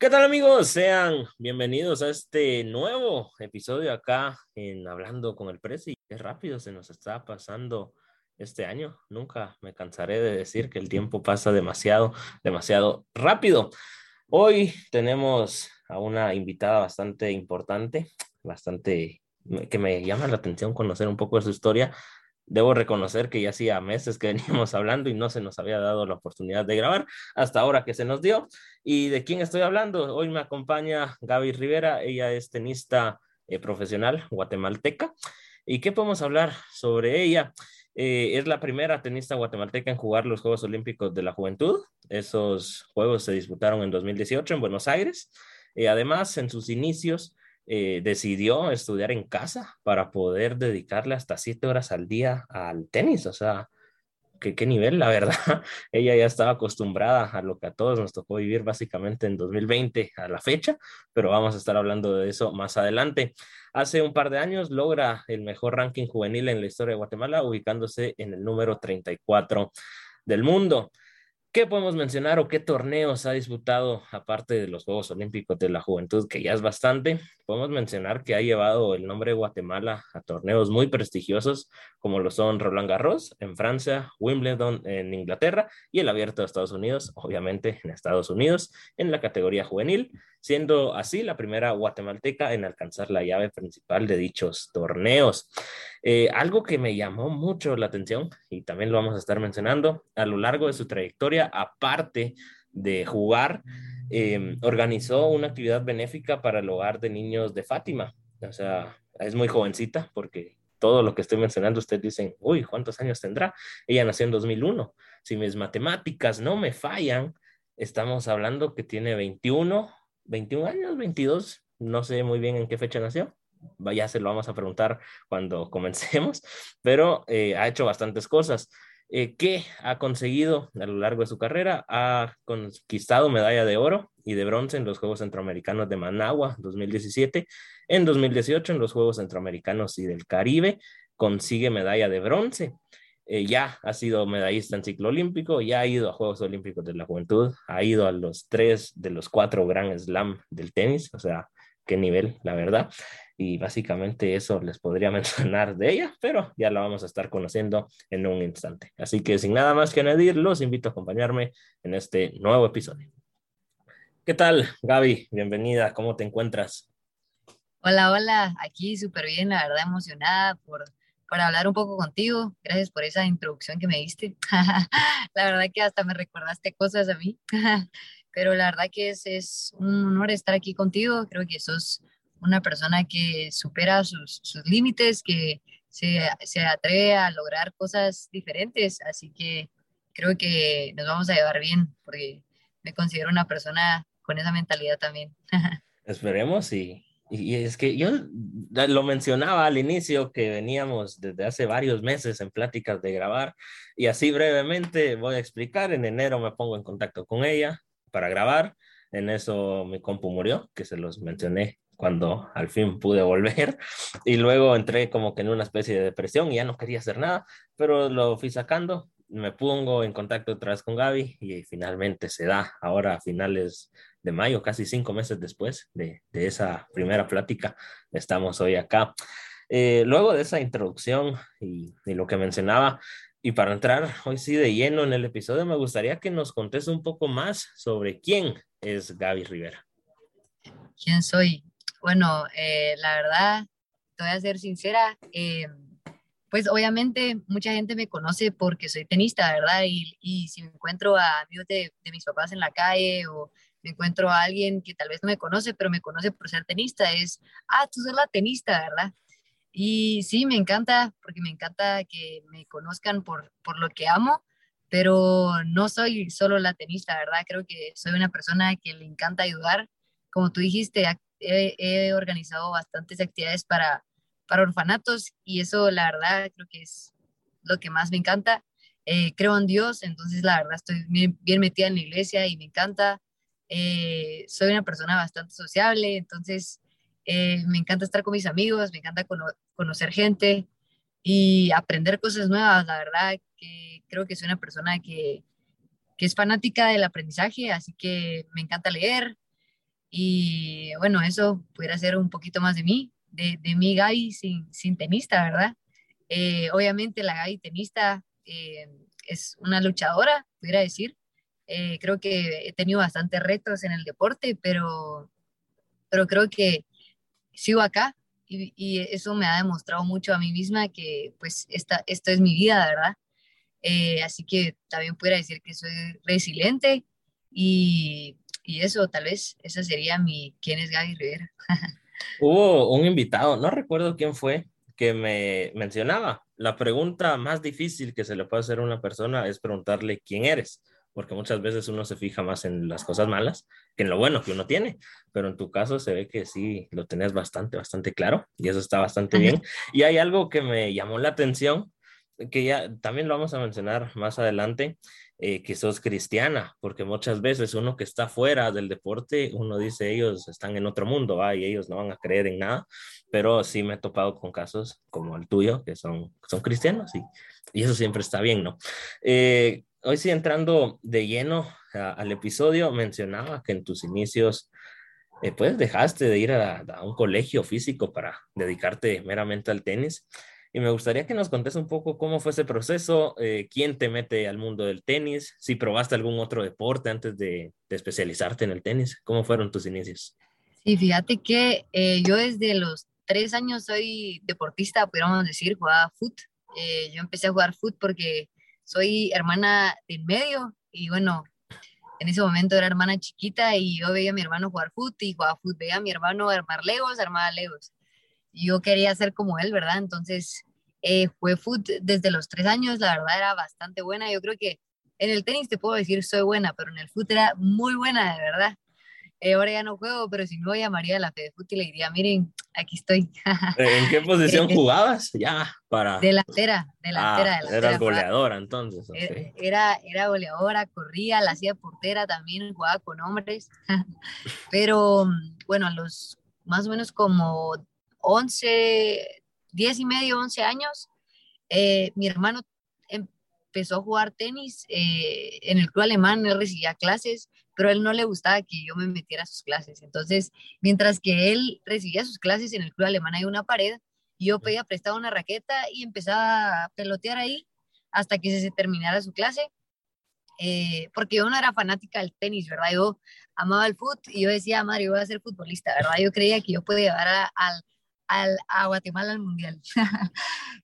¿Qué tal amigos? Sean bienvenidos a este nuevo episodio acá en Hablando con el Presi. Qué rápido se nos está pasando este año. Nunca me cansaré de decir que el tiempo pasa demasiado, demasiado rápido. Hoy tenemos a una invitada bastante importante, bastante que me llama la atención conocer un poco de su historia. Debo reconocer que ya hacía meses que veníamos hablando y no se nos había dado la oportunidad de grabar hasta ahora que se nos dio. ¿Y de quién estoy hablando? Hoy me acompaña Gaby Rivera, ella es tenista eh, profesional guatemalteca. ¿Y qué podemos hablar sobre ella? Eh, es la primera tenista guatemalteca en jugar los Juegos Olímpicos de la Juventud. Esos Juegos se disputaron en 2018 en Buenos Aires. y además, en sus inicios, eh, decidió estudiar en casa para poder dedicarle hasta siete horas al día al tenis. O sea, ¿qué, qué nivel, la verdad. Ella ya estaba acostumbrada a lo que a todos nos tocó vivir básicamente en 2020 a la fecha, pero vamos a estar hablando de eso más adelante. Hace un par de años logra el mejor ranking juvenil en la historia de Guatemala, ubicándose en el número 34 del mundo. ¿Qué podemos mencionar o qué torneos ha disputado aparte de los Juegos Olímpicos de la Juventud, que ya es bastante? Podemos mencionar que ha llevado el nombre de Guatemala a torneos muy prestigiosos como lo son Roland Garros en Francia, Wimbledon en Inglaterra y el Abierto de Estados Unidos, obviamente en Estados Unidos, en la categoría juvenil, siendo así la primera guatemalteca en alcanzar la llave principal de dichos torneos. Eh, algo que me llamó mucho la atención y también lo vamos a estar mencionando a lo largo de su trayectoria, aparte de jugar, eh, organizó una actividad benéfica para el hogar de niños de Fátima. O sea, es muy jovencita porque todo lo que estoy mencionando, ustedes dicen, uy, ¿cuántos años tendrá? Ella nació en 2001. Si mis matemáticas no me fallan, estamos hablando que tiene 21, 21 años, 22, no sé muy bien en qué fecha nació ya se lo vamos a preguntar cuando comencemos, pero eh, ha hecho bastantes cosas. Eh, ¿Qué ha conseguido a lo largo de su carrera? Ha conquistado medalla de oro y de bronce en los Juegos Centroamericanos de Managua 2017. En 2018, en los Juegos Centroamericanos y del Caribe, consigue medalla de bronce. Eh, ya ha sido medallista en ciclo olímpico, ya ha ido a Juegos Olímpicos de la Juventud, ha ido a los tres de los cuatro Grand Slam del tenis, o sea, qué nivel, la verdad y básicamente eso les podría mencionar de ella, pero ya la vamos a estar conociendo en un instante. Así que sin nada más que añadir, los invito a acompañarme en este nuevo episodio. ¿Qué tal, Gaby? Bienvenida, ¿cómo te encuentras? Hola, hola, aquí súper bien, la verdad emocionada por, por hablar un poco contigo. Gracias por esa introducción que me diste. la verdad que hasta me recordaste cosas a mí, pero la verdad que es, es un honor estar aquí contigo. Creo que sos una persona que supera sus, sus límites, que se, se, atreve a lograr cosas diferentes. Así que creo que nos vamos a llevar bien, porque me considero una persona con esa mentalidad también. Esperemos y, y es que yo lo mencionaba al inicio que veníamos desde hace varios meses en pláticas de grabar y así brevemente voy a explicar. En enero me pongo en contacto con ella para grabar. En eso mi compu murió, que se los mencioné cuando al fin pude volver y luego entré como que en una especie de depresión y ya no quería hacer nada, pero lo fui sacando, me pongo en contacto otra vez con Gaby y finalmente se da ahora a finales de mayo, casi cinco meses después de, de esa primera plática, estamos hoy acá. Eh, luego de esa introducción y, y lo que mencionaba, y para entrar hoy sí de lleno en el episodio, me gustaría que nos contes un poco más sobre quién es Gaby Rivera. ¿Quién soy? Bueno, eh, la verdad, te voy a ser sincera, eh, pues obviamente mucha gente me conoce porque soy tenista, ¿verdad? Y, si me encuentro a amigos de, de, mis papás en la calle o me encuentro a alguien que tal vez no me conoce, pero me conoce por ser tenista, es, ah, tú sos la tenista, ¿verdad? Y sí, me encanta, porque me encanta que me conozcan por, por lo que amo, pero no soy solo la tenista, ¿verdad? Creo que soy una persona que le encanta ayudar. Como tú dijiste, he, organizado bastantes actividades para, para orfanatos y eso la verdad creo que es lo que más me encanta. Eh, creo en Dios, entonces la verdad estoy bien, metida en la iglesia y me encanta. Eh, soy una persona bastante sociable, entonces eh, me encanta estar con mis amigos, me encanta conocer gente y aprender cosas nuevas. La verdad que creo que soy una persona que, que es fanática del aprendizaje, así que me encanta leer, Y bueno, eso pudiera ser un poquito más de mí, de, de mi Gaby sin, sin tenista, ¿verdad? Eh, obviamente la Gaby tenista eh, es una luchadora, pudiera decir. Eh, creo que he tenido bastantes retos en el deporte, pero, pero creo que sigo acá y, y, eso me ha demostrado mucho a mí misma que pues esta, esto es mi vida, ¿verdad? así que también pudiera decir que soy resiliente y, y eso, tal vez, esa sería mi quién es Gaby Rivera. Hubo un invitado, no recuerdo quién fue, que me mencionaba, la pregunta más difícil que se le puede hacer a una persona es preguntarle quién eres, porque muchas veces uno se fija más en las cosas malas que en lo bueno que uno tiene, pero en tu caso se ve que sí lo tenés bastante, bastante claro y eso está bastante bien. Y hay algo que me llamó la atención, que ya también lo vamos a mencionar más adelante, eh, que sos cristiana, porque muchas veces uno que está fuera del deporte, uno dice ellos están en otro mundo, y ellos no van a creer en nada, pero sí me he topado con casos como el tuyo, que son, son cristianos, y, eso siempre está bien, ¿no? Eh, hoy sí, entrando de lleno al episodio, mencionaba que en tus inicios, eh, pues dejaste de ir a un colegio físico para dedicarte meramente al tenis. Y me gustaría que nos contes un poco cómo fue ese proceso, eh, quién te mete al mundo del tenis, si probaste algún otro deporte antes de, especializarte en el tenis, cómo fueron tus inicios. Sí, fíjate que eh, yo desde los tres años soy deportista, podríamos decir, jugaba foot. Eh, yo empecé a jugar foot porque soy hermana del medio y bueno, en ese momento era hermana chiquita y yo veía a mi hermano jugar foot y jugaba foot, veía a mi hermano armar legos, armaba legos yo quería ser como él, ¿verdad? Entonces, eh, fue foot desde los tres años, la verdad era bastante buena. Yo creo que en el tenis te puedo decir soy buena, pero en el foot era muy buena, de verdad. Eh, ahora ya no juego, pero si no llamaría a la Fede Foot y le diría, miren, aquí estoy. ¿En qué posición jugabas? Ya, para... Delantera, delantera, ah, Eras goleadora entonces. Era, era goleadora, corría, la hacía portera también, jugaba con hombres. pero bueno, a los más o menos como 11, 10 y medio, 11 años, eh, mi hermano empezó a jugar tenis eh, en el club alemán, él recibía clases, pero a él no le gustaba que yo me metiera a sus clases. Entonces, mientras que él recibía sus clases en el club alemán hay una pared, yo pedía prestado una raqueta y empezaba a pelotear ahí hasta que se terminara su clase. Eh, porque yo no era fanática del tenis, ¿verdad? Yo amaba el fútbol y yo decía, madre, yo voy a ser futbolista, ¿verdad? Yo creía que yo podía llevar al al, a Guatemala al Mundial.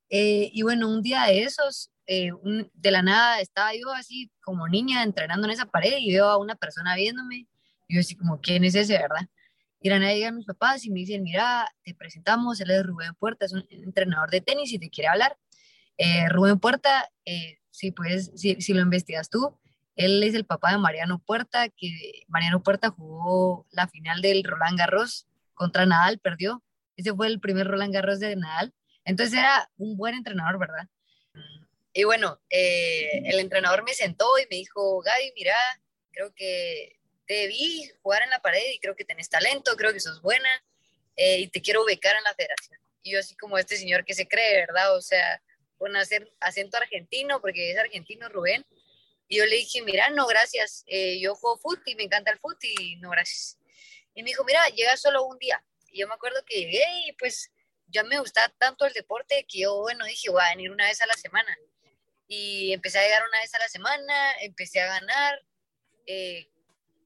Eh, y bueno, un día de esos, eh, de la nada estaba yo así como niña entrenando en esa pared y veo a una persona viéndome. Y yo así como, ¿quién es ese, verdad? Y la nada llegan mis papás y me dicen, mira, te presentamos, él es Rubén Puerta, es un entrenador de tenis y te quiere hablar. Eh, Rubén Puerta, si, si lo investigas tú, él es el papá de Mariano Puerta, que Mariano Puerta jugó la final del Roland Garros contra Nadal, perdió, ese fue el primer Roland Garros de Nadal. Entonces era un buen entrenador, ¿verdad? Y bueno, eh, el entrenador me sentó y me dijo, Gaby, mira, creo que te vi jugar en la pared y creo que tenés talento, creo que sos buena eh, y te quiero becar en la federación. Y yo así como este señor que se cree, ¿verdad? O sea, con acento argentino, porque es argentino Rubén. Y yo le dije, mira, no, gracias, eh, yo juego fútbol y me encanta el fútbol y no, gracias. Y me dijo, mira, llega solo un día. Yo me acuerdo que llegué y pues ya me gustaba tanto el deporte que yo, bueno, dije, voy a venir una vez a la semana. Y empecé a llegar una vez a la semana, empecé a ganar eh,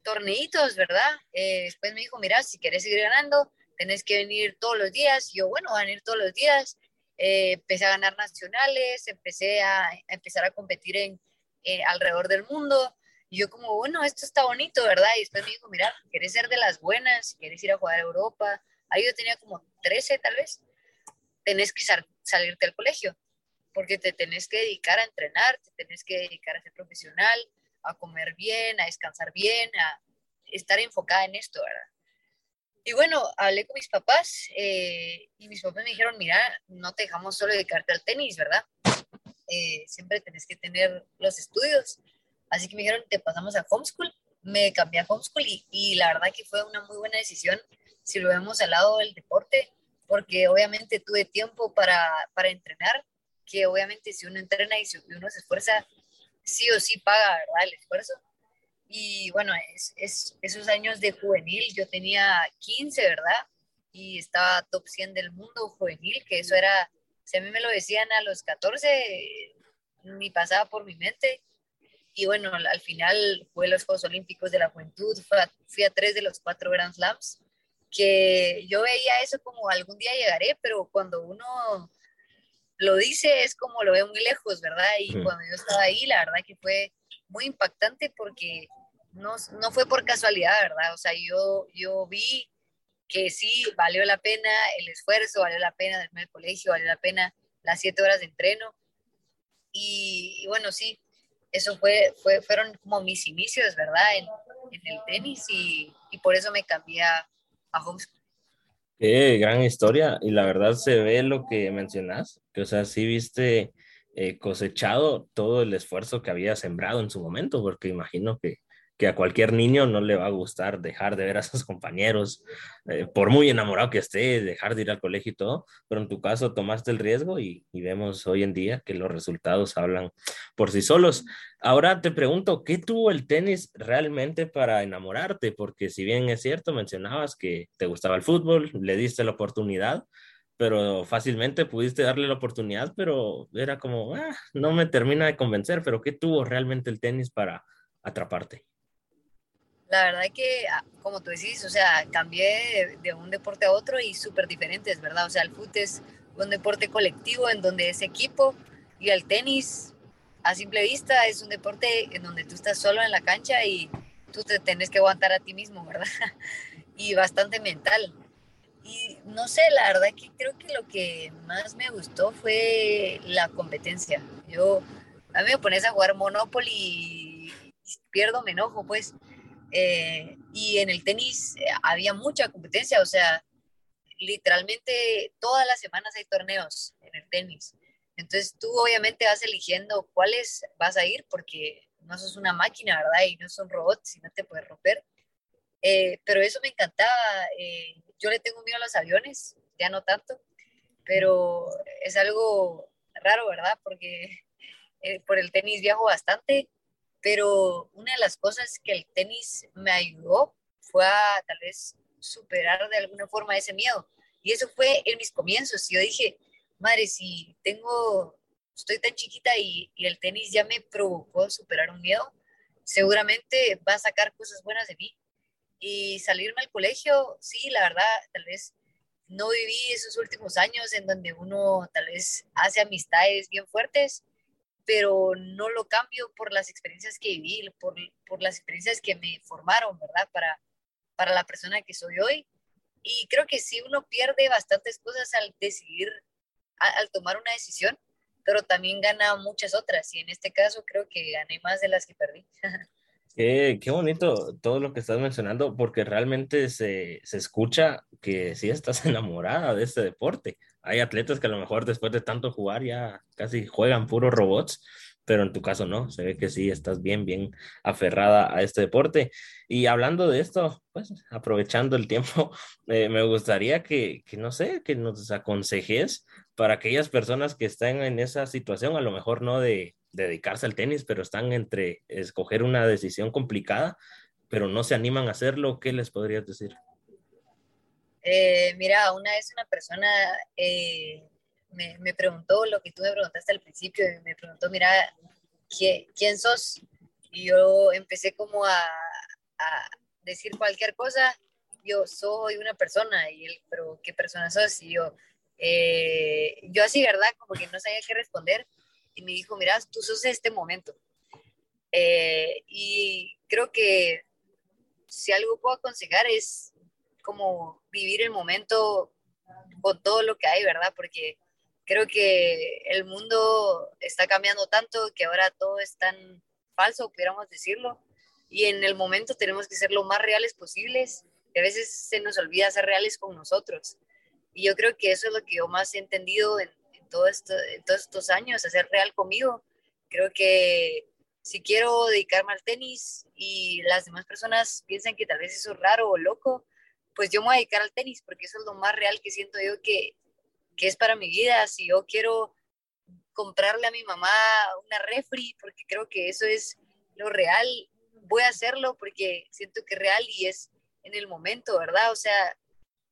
torneitos, ¿verdad? Eh, después me dijo, mira, si quieres seguir ganando, tenés que venir todos los días. Y yo, bueno, voy a venir todos los días. Eh, empecé a ganar nacionales, empecé a, empezar a competir en, alrededor del mundo. Y yo como, bueno, esto está bonito, ¿verdad? Y después me dijo, mira, ¿quieres ser de las buenas? ¿Quieres ir a jugar a Europa? Ahí yo tenía como 13 tal vez, tenés que salirte del colegio, porque te tenés que dedicar a entrenar, te tenés que dedicar a ser profesional, a comer bien, a descansar bien, a estar enfocada en esto, ¿verdad? Y bueno, hablé con mis papás eh, y mis papás me dijeron, mira, no te dejamos solo dedicarte al tenis, ¿verdad? Eh, siempre tenés que tener los estudios. Así que me dijeron, te pasamos a homeschool. Me cambié a homeschool y, y la verdad que fue una muy buena decisión si lo vemos al lado del deporte, porque obviamente tuve tiempo para, para entrenar, que obviamente si uno entrena y si uno se esfuerza, sí o sí paga, ¿verdad? El esfuerzo. Y bueno, es, esos años de juvenil, yo tenía 15, ¿verdad? Y estaba top 100 del mundo juvenil, que eso era, si a mí me lo decían a los 14, ni pasaba por mi mente. Y bueno, al final fue los Juegos Olímpicos de la Juventud, fui a tres de los cuatro Grand Slams, que yo veía eso como algún día llegaré, pero cuando uno lo dice es como lo ve muy lejos, ¿verdad? Y cuando yo estaba ahí, la verdad que fue muy impactante porque no, no fue por casualidad, ¿verdad? O sea, yo, yo vi que sí, valió la pena el esfuerzo, valió la pena del colegio, valió la pena las siete horas de entreno. Y, bueno, sí, eso fue, fue, fueron como mis inicios, ¿verdad? En, en el tenis y, y, por eso me cambié a, a. Qué gran historia y la verdad se ve lo que mencionas, que o sea, sí viste eh, cosechado todo el esfuerzo que había sembrado en su momento, porque imagino que que a cualquier niño no le va a gustar dejar de ver a sus compañeros, eh, por muy enamorado que esté, dejar de ir al colegio y todo, pero en tu caso tomaste el riesgo y, vemos hoy en día que los resultados hablan por sí solos. Ahora te pregunto, ¿qué tuvo el tenis realmente para enamorarte? Porque si bien es cierto, mencionabas que te gustaba el fútbol, le diste la oportunidad, pero fácilmente pudiste darle la oportunidad, pero era como, ah, no me termina de convencer, pero ¿qué tuvo realmente el tenis para atraparte? La verdad que, ah, como tú decís, o sea, cambié de, un deporte a otro y súper diferentes, ¿verdad? O sea, el fútbol es un deporte colectivo en donde es equipo y el tenis, a simple vista, es un deporte en donde tú estás solo en la cancha y tú te tienes que aguantar a ti mismo, ¿verdad? y bastante mental. Y no sé, la verdad que creo que lo que más me gustó fue la competencia. Yo, a mí me pones a jugar Monopoly y pierdo, me enojo, pues. Eh, y en el tenis eh, había mucha competencia, o sea, literalmente todas las semanas hay torneos en el tenis. Entonces tú obviamente vas eligiendo cuáles vas a ir porque no sos una máquina, ¿verdad? Y no son robots y no te puedes romper. Eh, pero eso me encantaba. yo le tengo miedo a los aviones, ya no tanto, pero es algo raro, ¿verdad? Porque por el tenis viajo bastante pero una de las cosas que el tenis me ayudó fue a tal vez superar de alguna forma ese miedo. Y eso fue en mis comienzos. Yo dije, madre, si tengo, estoy tan chiquita y, y el tenis ya me provocó superar un miedo, seguramente va a sacar cosas buenas de mí. Y salirme al colegio, sí, la verdad, tal vez no viví esos últimos años en donde uno tal vez hace amistades bien fuertes, pero no lo cambio por las experiencias que viví, por, por las experiencias que me formaron, ¿verdad? Para, para la persona que soy hoy. Y creo que sí uno pierde bastantes cosas al decidir, al, tomar una decisión, pero también gana muchas otras. Y en este caso creo que gané más de las que perdí. Qué, qué, bonito todo lo que estás mencionando, porque realmente se, se, escucha que sí estás enamorada de este deporte. Hay atletas que a lo mejor después de tanto jugar ya casi juegan puros robots, pero en tu caso no, se ve que sí estás bien, bien aferrada a este deporte. Y hablando de esto, pues aprovechando el tiempo, eh, me gustaría que, que, no sé, que nos aconsejes para aquellas personas que están en esa situación, a lo mejor no de dedicarse al tenis, pero están entre escoger una decisión complicada, pero no se animan a hacerlo, ¿qué les podrías decir? Eh, mira, una vez una persona eh, me, me, preguntó lo que tú me preguntaste al principio, me preguntó, mira, ¿quién, sos? Y yo empecé como a, a, decir cualquier cosa, yo soy una persona, y él, pero ¿qué persona sos? Y yo, eh, yo así, ¿verdad? Como que no sabía qué responder, y me dijo, mira, tú sos este momento. y creo que si algo puedo aconsejar es como vivir el momento con todo lo que hay, ¿verdad? Porque creo que el mundo está cambiando tanto que ahora todo es tan falso, pudiéramos decirlo, y en el momento tenemos que ser lo más reales posibles, y a veces se nos olvida ser reales con nosotros. Y yo creo que eso es lo que yo más he entendido en, todo esto, en todos estos años, hacer real conmigo. Creo que si quiero dedicarme al tenis y las demás personas piensan que tal vez eso es raro o loco, pues yo me voy a dedicar al tenis porque eso es lo más real que siento yo que, que es para mi vida. Si yo quiero comprarle a mi mamá una refri, porque creo que eso es lo real, voy a hacerlo porque siento que es real y es en el momento, ¿verdad? O sea,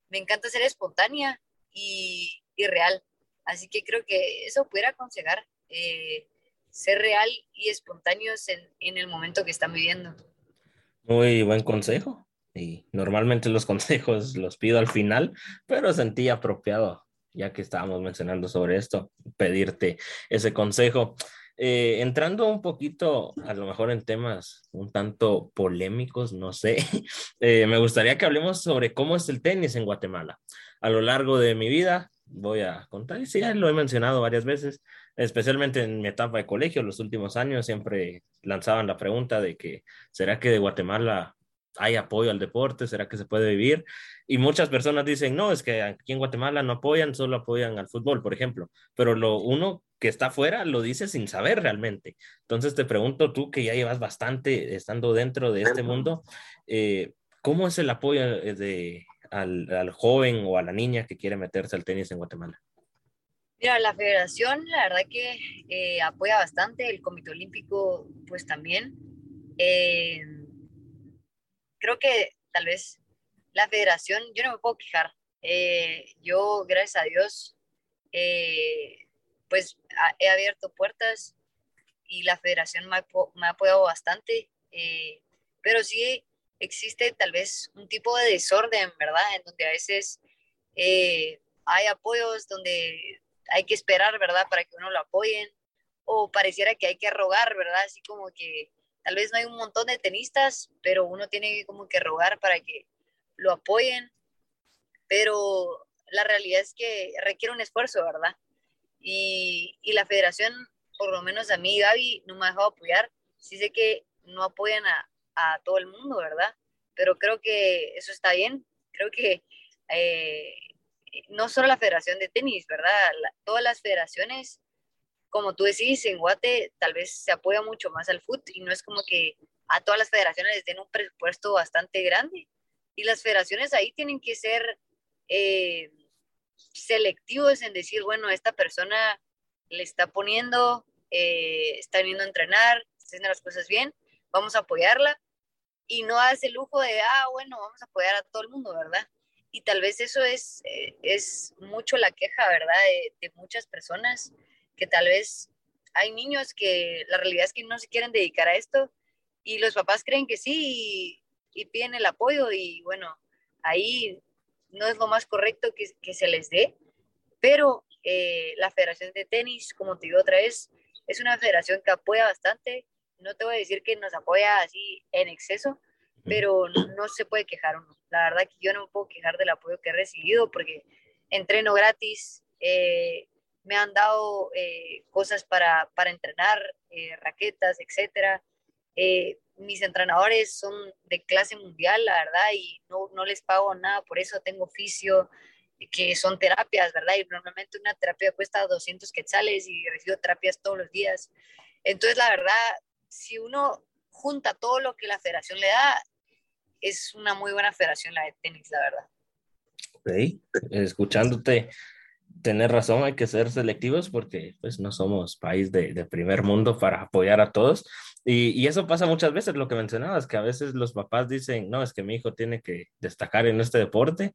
me encanta ser espontánea y, y real. Así que creo que eso pudiera aconsejar, eh, ser real y espontáneos en, en el momento que están viviendo. Muy buen consejo. Y normalmente los consejos los pido al final, pero sentí apropiado, ya que estábamos mencionando sobre esto, pedirte ese consejo. Eh, entrando un poquito, a lo mejor en temas un tanto polémicos, no sé, eh, me gustaría que hablemos sobre cómo es el tenis en Guatemala. A lo largo de mi vida, voy a contar, y sí, ya lo he mencionado varias veces, especialmente en mi etapa de colegio, los últimos años, siempre lanzaban la pregunta de que, ¿será que de Guatemala hay apoyo al deporte? ¿Será que se puede vivir? Y muchas personas dicen, no, es que aquí en Guatemala no apoyan, solo apoyan al fútbol, por ejemplo. Pero lo uno que está afuera lo dice sin saber realmente. Entonces te pregunto tú que ya llevas bastante estando dentro de este mundo, eh, ¿cómo es el apoyo eh, de, al, al, joven o a la niña que quiere meterse al tenis en Guatemala? Mira, la federación la verdad que eh, apoya bastante, el Comité Olímpico pues también. Eh, creo que tal vez la federación, yo no me puedo quejar. Eh, yo, gracias a Dios, pues he abierto puertas y la federación me ha, apoyado bastante, eh, pero sí existe tal vez un tipo de desorden, ¿verdad? En donde a veces eh, hay apoyos donde hay que esperar, ¿verdad? Para que uno lo apoyen, o pareciera que hay que rogar, ¿verdad? Así como que tal vez no hay un montón de tenistas, pero uno tiene como que rogar para que lo apoyen, pero la realidad es que requiere un esfuerzo, ¿verdad? Y, y, la federación, por lo menos a mí, Gaby, no me ha dejado apoyar. Sí sé que no apoyan a, a todo el mundo, ¿verdad? Pero creo que eso está bien. Creo que eh, no solo la federación de tenis, ¿verdad? Todas las federaciones, como tú decís, en Guate tal vez se apoya mucho más al fútbol y no es como que a todas las federaciones les den un presupuesto bastante grande. Y las federaciones ahí tienen que ser... Eh, selectivos en decir, bueno, esta persona le está poniendo, eh, está viniendo a entrenar, haciendo las cosas bien, vamos a apoyarla y no hace lujo de, ah, bueno, vamos a apoyar a todo el mundo, ¿verdad? Y tal vez eso es, eh, es mucho la queja, ¿verdad? De, muchas personas que tal vez hay niños que la realidad es que no se quieren dedicar a esto y los papás creen que sí y, y piden el apoyo y bueno, ahí no es lo más correcto que, que se les dé, pero eh, la Federación de Tenis, como te digo otra vez, es una federación que apoya bastante. No te voy a decir que nos apoya así en exceso, pero no, no se puede quejar uno. La verdad que yo no me puedo quejar del apoyo que he recibido porque entreno gratis, eh, me han dado eh, cosas para, para entrenar, eh, raquetas, etcétera. Eh, mis entrenadores son de clase mundial, la verdad, y no, no les pago nada por eso, tengo oficio, que son terapias, ¿verdad? Y normalmente una terapia cuesta 200 quetzales y recibo terapias todos los días. Entonces, la verdad, si uno junta todo lo que la federación le da, es una muy buena federación la de tenis, la verdad. Ok, escuchándote, tener razón, hay que ser selectivos porque pues no somos país de, de primer mundo para apoyar a todos. Y, y, eso pasa muchas veces, lo que mencionabas, que a veces los papás dicen, no, es que mi hijo tiene que destacar en este deporte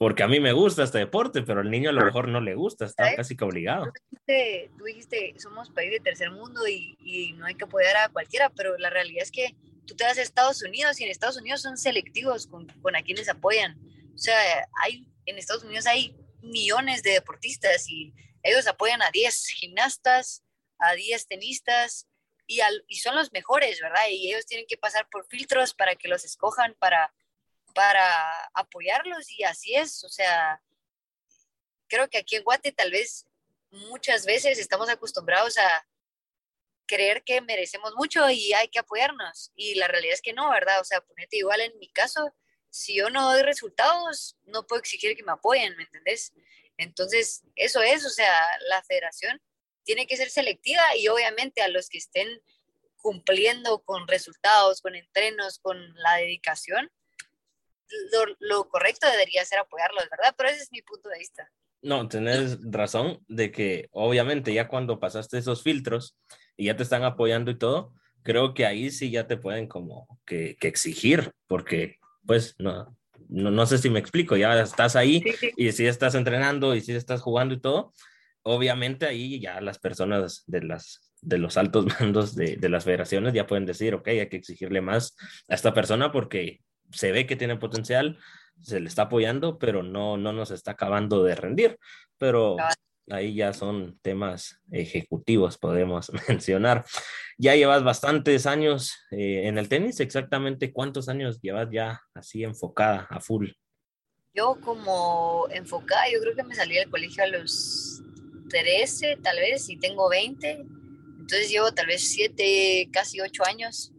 porque a mí me gusta este deporte, pero al niño a lo mejor no le gusta, está ¿sabes? casi que obligado. Tú dijiste, tú dijiste, somos país de tercer mundo y, y no hay que apoyar a cualquiera, pero la realidad es que tú te vas a Estados Unidos y en Estados Unidos son selectivos con, con a quienes apoyan. O sea, hay, en Estados Unidos hay millones de deportistas y ellos apoyan a 10 gimnastas, a 10 tenistas y, al, y, son los mejores, ¿verdad? Y ellos tienen que pasar por filtros para que los escojan para, para apoyarlos y así es, o sea, creo que aquí en Guate tal vez muchas veces estamos acostumbrados a creer que merecemos mucho y hay que apoyarnos y la realidad es que no, ¿verdad? O sea, ponete igual en mi caso, si yo no doy resultados, no puedo exigir que me apoyen, ¿me entendés? Entonces, eso es, o sea, la federación tiene que ser selectiva y obviamente a los que estén cumpliendo con resultados, con entrenos, con la dedicación, lo, lo correcto debería ser apoyarlos, ¿verdad? Pero ese es mi punto de vista. No, tenés razón de que obviamente ya cuando pasaste esos filtros y ya te están apoyando y todo, creo que ahí sí ya te pueden como que, que exigir, porque pues no, no, no, sé si me explico, ya estás ahí y si estás entrenando y si estás jugando y todo, obviamente ahí ya las personas de, las, de los altos mandos de, de las federaciones ya pueden decir, ok, hay que exigirle más a esta persona porque se ve que tiene potencial, se le está apoyando, pero no, no nos está acabando de rendir. Pero ahí ya son temas ejecutivos, podemos mencionar. Ya llevas bastantes años eh, en el tenis, exactamente cuántos años llevas ya así enfocada a full. Yo como enfocada, yo creo que me salí del colegio a los 13, tal vez, y tengo 20. Entonces llevo tal vez 7, casi 8 años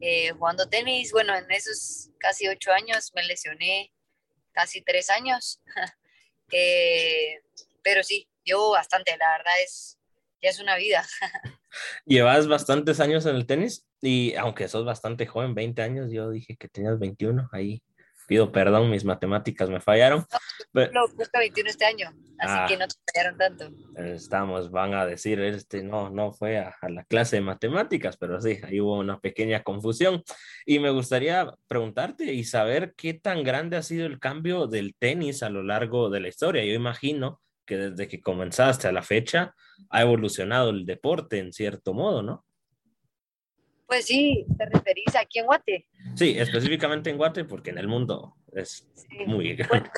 eh, jugando tenis. Bueno, en esos casi 8 años me lesioné casi 3 años. eh, pero sí, llevo bastante, la verdad es, ya es una vida. Llevas bastantes años en el tenis y aunque sos bastante joven, 20 años, yo dije que tenías 21, ahí pido perdón, mis matemáticas me fallaron. No, pero... 21 este año, así que ah. no te fallaron tanto. Estamos, van a decir, este no, no fue a, a, la clase de matemáticas, pero sí, ahí hubo una pequeña confusión. Y me gustaría preguntarte y saber qué tan grande ha sido el cambio del tenis a lo largo de la historia. Yo imagino que desde que comenzaste a la fecha ha evolucionado el deporte en cierto modo, ¿no? Pues sí, te referís aquí en Guate. Sí, específicamente en Guate, porque en el mundo es muy grande.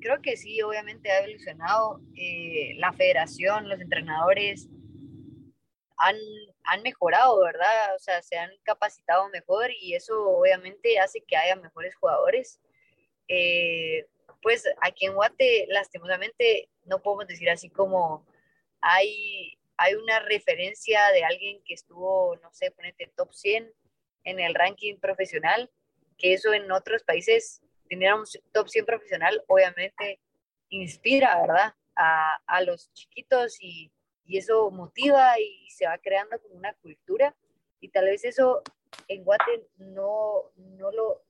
creo que sí, obviamente ha evolucionado. Eh, la federación, los entrenadores han, han, mejorado, ¿verdad? O sea, se han capacitado mejor y eso obviamente hace que haya mejores jugadores. Eh, pues aquí en Guate, lastimosamente, no podemos decir así como hay hay una referencia de alguien que estuvo, no sé, ponete top 100 en el ranking profesional, que eso en otros países, tener top 100 profesional, obviamente inspira, ¿verdad? A, a los chiquitos y, y, eso motiva y se va creando como una cultura y tal vez eso en Guate no, no, lo,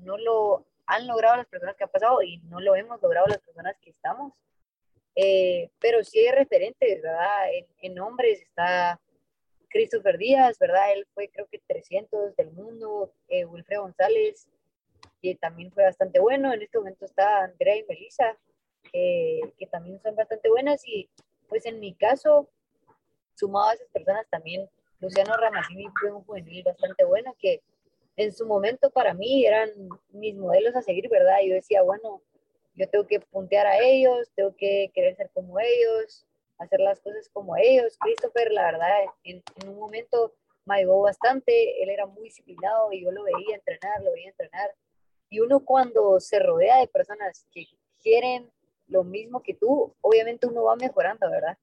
no lo han logrado las personas que han pasado y no lo hemos logrado las personas que estamos. Eh, pero sí hay referentes, ¿verdad? En, en, hombres está Christopher Díaz, ¿verdad? Él fue creo que 300 del mundo, eh, Wilfredo González, que también fue bastante bueno, en este momento está Andrea y Melissa, que también son bastante buenas, y pues en mi caso, sumado a esas personas también, Luciano Ramazzini fue un juvenil bastante bueno, que en su momento para mí eran mis modelos a seguir, ¿verdad? Yo decía, bueno, yo tengo que puntear a ellos, tengo que querer ser como ellos, hacer las cosas como ellos. Christopher, la verdad, en, un momento me ayudó bastante, él era muy disciplinado y yo lo veía entrenar, lo veía entrenar. Y uno cuando se rodea de personas que quieren lo mismo que tú, obviamente uno va mejorando, ¿verdad?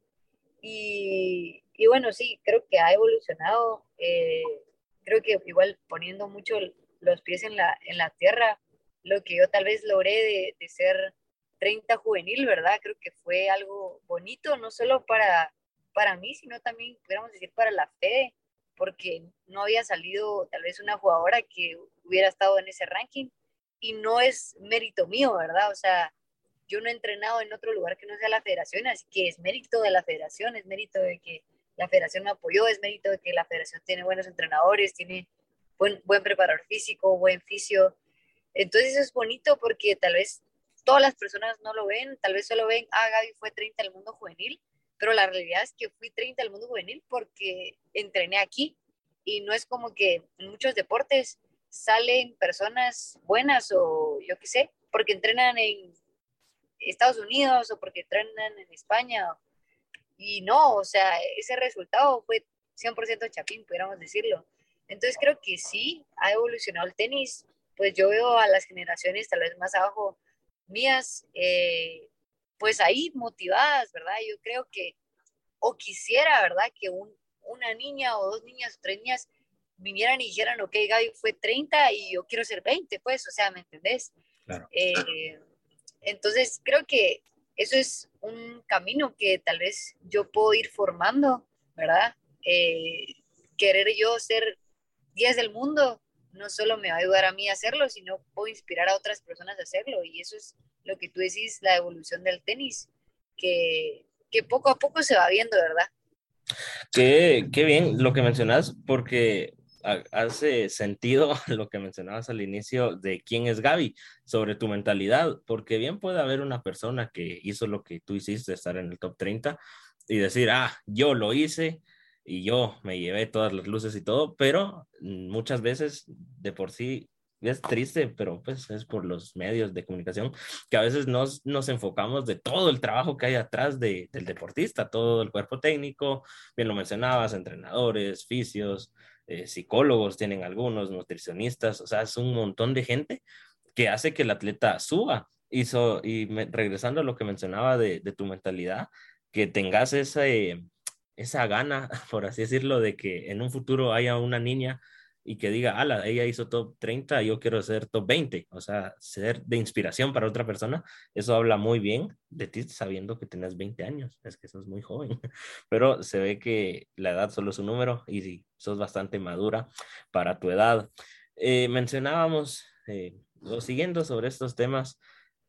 Y, y bueno, sí, creo que ha evolucionado. Eh, creo que igual poniendo mucho los pies en la, en la tierra, lo que yo tal vez logré de, ser 30 juvenil, ¿verdad? Creo que fue algo bonito, no solo para, para mí, sino también, pudiéramos decir, para la fe, porque no había salido tal vez una jugadora que hubiera estado en ese ranking y no es mérito mío, ¿verdad? O sea, yo no he entrenado en otro lugar que no sea la federación, así que es mérito de la federación, es mérito de que la federación me apoyó, es mérito de que la federación tiene buenos entrenadores, tiene buen, buen preparador físico, buen fisio, entonces es bonito porque tal vez todas las personas no lo ven, tal vez solo ven, ah, Gaby fue 30 al mundo juvenil, pero la realidad es que fui 30 al mundo juvenil porque entrené aquí y no es como que en muchos deportes salen personas buenas o yo qué sé, porque entrenan en Estados Unidos o porque entrenan en España. Y no, o sea, ese resultado fue 100% chapín, pudiéramos decirlo. Entonces creo que sí, ha evolucionado el tenis, pues yo veo a las generaciones tal vez más abajo mías, eh, pues ahí motivadas, ¿verdad? Yo creo que, o quisiera, ¿verdad? Que una niña o dos niñas o tres niñas vinieran y dijeran, ok, Gaby fue 30 y yo quiero ser 20, pues, o sea, ¿me entendés? Eh, entonces, creo que eso es un camino que tal vez yo puedo ir formando, ¿verdad? Eh, querer yo ser 10 del mundo no solo me va a ayudar a mí a hacerlo, sino puedo inspirar a otras personas a hacerlo. Y eso es lo que tú decís, la evolución del tenis, que, que poco a poco se va viendo, ¿verdad? Qué, qué bien lo que mencionas, porque hace sentido lo que mencionabas al inicio de quién es Gaby, sobre tu mentalidad, porque bien puede haber una persona que hizo lo que tú hiciste, estar en el top 30 y decir, ah, yo lo hice y yo me llevé todas las luces y todo, pero muchas veces de por sí es triste, pero pues es por los medios de comunicación que a veces nos, nos enfocamos de todo el trabajo que hay atrás de, del deportista, todo el cuerpo técnico, bien lo mencionabas, entrenadores, fisios, eh, psicólogos tienen algunos, nutricionistas, o sea, es un montón de gente que hace que el atleta suba. y regresando a lo que mencionaba de, de tu mentalidad, que tengas esa, esa gana, por así decirlo, de que en un futuro haya una niña y que diga, ala, ella hizo top 30, yo quiero ser top 20, o sea, ser de inspiración para otra persona, eso habla muy bien de ti sabiendo que tienes 20 años, es que sos muy joven, pero se ve que la edad solo es un número y sos bastante madura para tu edad. Eh, mencionábamos, eh, siguiendo sobre estos temas,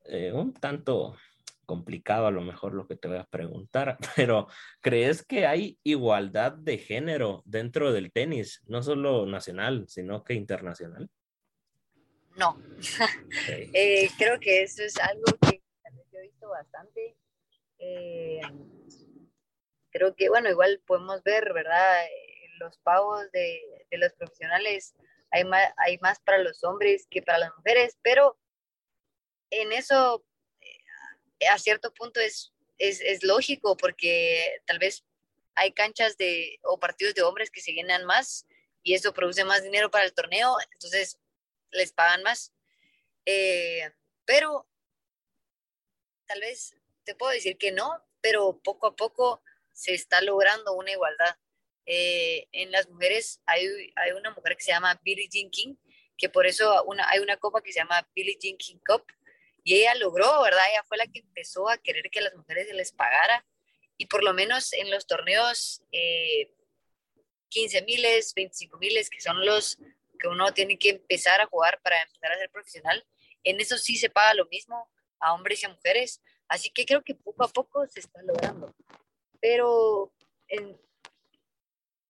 eh, un tanto complicado a lo mejor lo que te voy a preguntar, pero ¿crees que hay igualdad de género dentro del tenis, no solo nacional, sino que internacional? No, eh, creo que eso es algo que yo he visto bastante. Eh, creo que, bueno, igual podemos ver, ¿verdad? Los pagos de, de los profesionales, hay más, hay más para los hombres que para las mujeres, pero en eso a cierto punto es, es, lógico porque tal vez hay canchas de, o partidos de hombres que se llenan más y eso produce más dinero para el torneo, entonces les pagan más. Eh, pero tal vez te puedo decir que no, pero poco a poco se está logrando una igualdad. Eh, en las mujeres hay, hay, una mujer que se llama Billie Jean King, que por eso una, hay una copa que se llama Billie Jean King Cup, y ella logró, ¿verdad? Ella fue la que empezó a querer que las mujeres se les pagara. Y por lo menos en los torneos eh, 15 miles, 25 miles, que son los que uno tiene que empezar a jugar para empezar a ser profesional, en eso sí se paga lo mismo a hombres y a mujeres. Así que creo que poco a poco se está logrando. Pero en,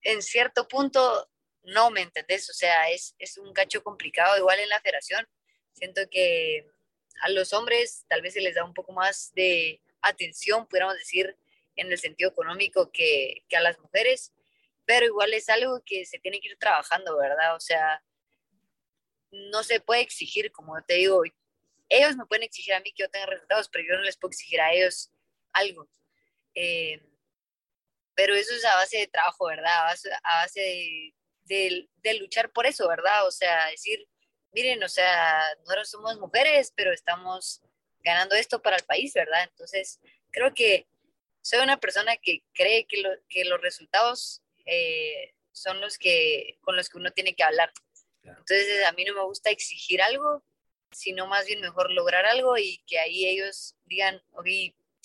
en cierto punto no me entendés, o sea, es, es un cacho complicado, igual en la federación. Siento que a los hombres tal vez se les da un poco más de atención, pudiéramos decir, en el sentido económico que, que a las mujeres, pero igual es algo que se tiene que ir trabajando, ¿verdad? O sea, no se puede exigir, como te digo, ellos me pueden exigir a mí que yo tenga resultados, pero yo no les puedo exigir a ellos algo. Eh, pero eso es a base de trabajo, ¿verdad? A base, a base de, de, de, luchar por eso, ¿verdad? O sea, decir, miren, o sea, nosotros somos mujeres, pero estamos ganando esto para el país, ¿verdad? Entonces, creo que soy una persona que cree que, que los resultados eh, son los que, con los que uno tiene que hablar. Entonces, a mí no me gusta exigir algo, sino más bien mejor lograr algo y que ahí ellos digan, ok,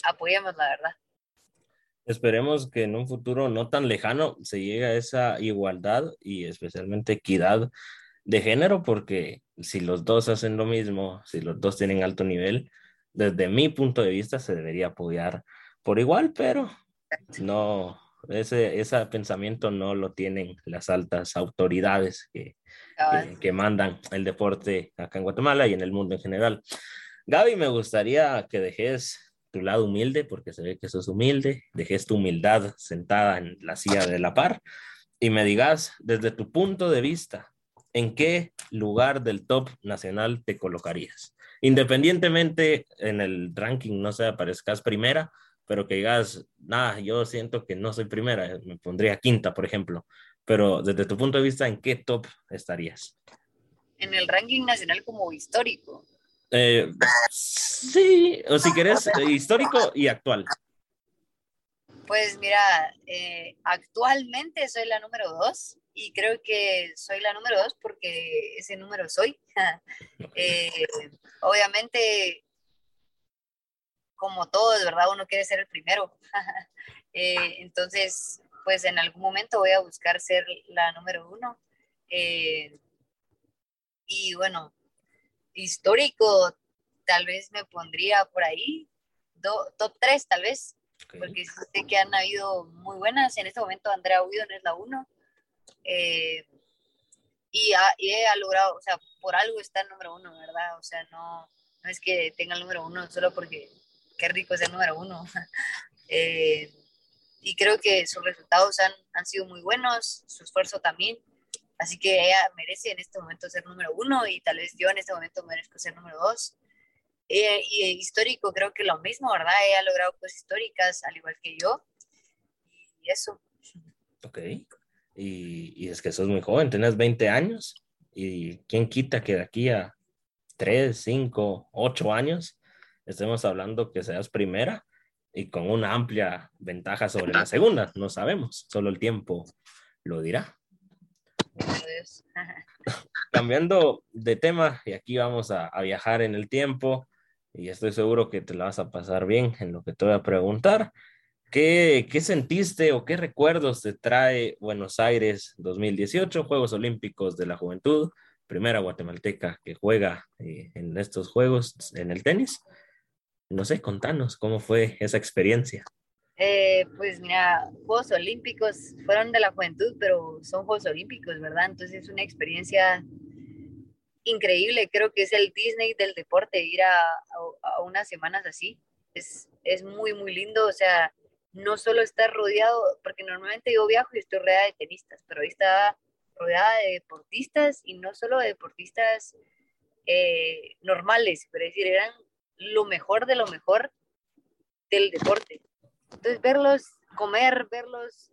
apoyamos la verdad. Esperemos que en un futuro no tan lejano se llegue a esa igualdad y especialmente equidad de género, porque si los dos hacen lo mismo, si los dos tienen alto nivel, desde mi punto de vista se debería apoyar por igual, pero no, ese, ese pensamiento no lo tienen las altas autoridades que, que, mandan el deporte acá en Guatemala y en el mundo en general. Gaby, me gustaría que dejes tu lado humilde, porque se ve que sos humilde, dejes tu humildad sentada en la silla de la par y me digas desde tu punto de vista, ¿en qué lugar del top nacional te colocarías? Independientemente en el ranking no se aparezcas primera, pero que digas, nada, yo siento que no soy primera, me pondría quinta, por ejemplo. Pero desde tu punto de vista, ¿en qué top estarías? En el ranking nacional como histórico. Eh, sí, o si querés, histórico y actual. Pues mira, eh, actualmente soy la número dos y creo que soy la número dos porque ese número soy. eh, obviamente, como todos, ¿verdad? Uno quiere ser el primero. eh, entonces, pues en algún momento voy a buscar ser la número uno. Y bueno, histórico, tal vez me pondría por ahí, top 3 tal vez, porque sé que han habido muy buenas. En este momento Andrea Huidon es la uno. Eh, y ha, y ha logrado, o sea, por algo está el número uno, ¿verdad? O sea, no, no es que tenga el número uno solo porque qué rico es el número uno. eh, y creo que sus resultados han, han sido muy buenos, su esfuerzo también. Así que ella merece en este momento ser número uno y tal vez yo en este momento merezco ser número dos. Eh, y histórico creo que lo mismo, ¿verdad? Ella ha logrado cosas históricas al igual que yo. Y eso. Ok. Y, y es que sos muy joven, tenés 20 años. ¿Y quién quita que de aquí a 3, 5, 8 años estemos hablando que seas primera? y con una amplia ventaja sobre la segunda. No sabemos, solo el tiempo lo dirá. Cambiando de tema, y aquí vamos a, a, viajar en el tiempo, y estoy seguro que te la vas a pasar bien en lo que te voy a preguntar. ¿Qué, qué sentiste o qué recuerdos te trae Buenos Aires 2018, Juegos Olímpicos de la Juventud, primera guatemalteca que juega eh, en estos Juegos en el tenis? No sé, contanos cómo fue esa experiencia. Eh, pues mira, Juegos Olímpicos fueron de la juventud, pero son Juegos Olímpicos, ¿verdad? Entonces es una experiencia increíble. Creo que es el Disney del deporte, ir a, a, a unas semanas así. Es, es, muy, muy lindo. O sea, no solo estar rodeado, porque normalmente yo viajo y estoy rodeada de tenistas, pero ahí estaba rodeada de deportistas y no solo de deportistas eh, normales, pero es decir, eran lo mejor de lo mejor del deporte. Entonces, verlos comer, verlos,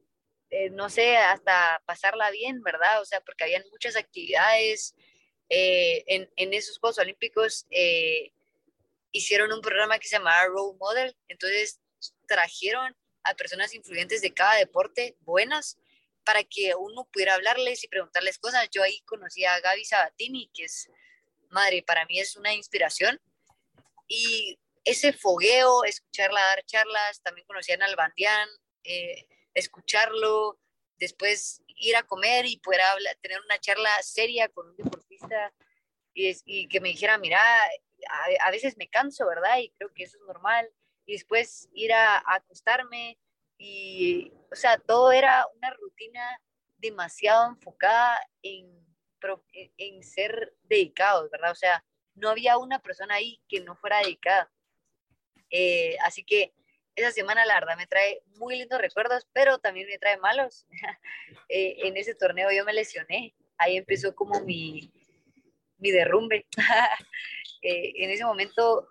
eh, no sé, hasta pasarla bien, ¿verdad? O sea, porque habían muchas actividades eh, en, en, esos Juegos Olímpicos. Eh, hicieron un programa que se llamaba Role Model, entonces trajeron a personas influyentes de cada deporte, buenas, para que uno pudiera hablarles y preguntarles cosas. Yo ahí conocí a Gaby Sabatini, que es, madre, para mí es una inspiración y ese fogueo, escucharla dar charlas, también conocían al Bandián, eh, escucharlo, después ir a comer y poder hablar, tener una charla seria con un deportista y, y que me dijera, mira, a, a, veces me canso, ¿verdad? Y creo que eso es normal. Y después ir a, a acostarme y, o sea, todo era una rutina demasiado enfocada en, en ser dedicados, ¿verdad? O sea, no había una persona ahí que no fuera dedicada. Eh, así que esa semana, la verdad, me trae muy lindos recuerdos, pero también me trae malos. eh, en ese torneo yo me lesioné. Ahí empezó como mi, mi derrumbe. eh, en ese momento,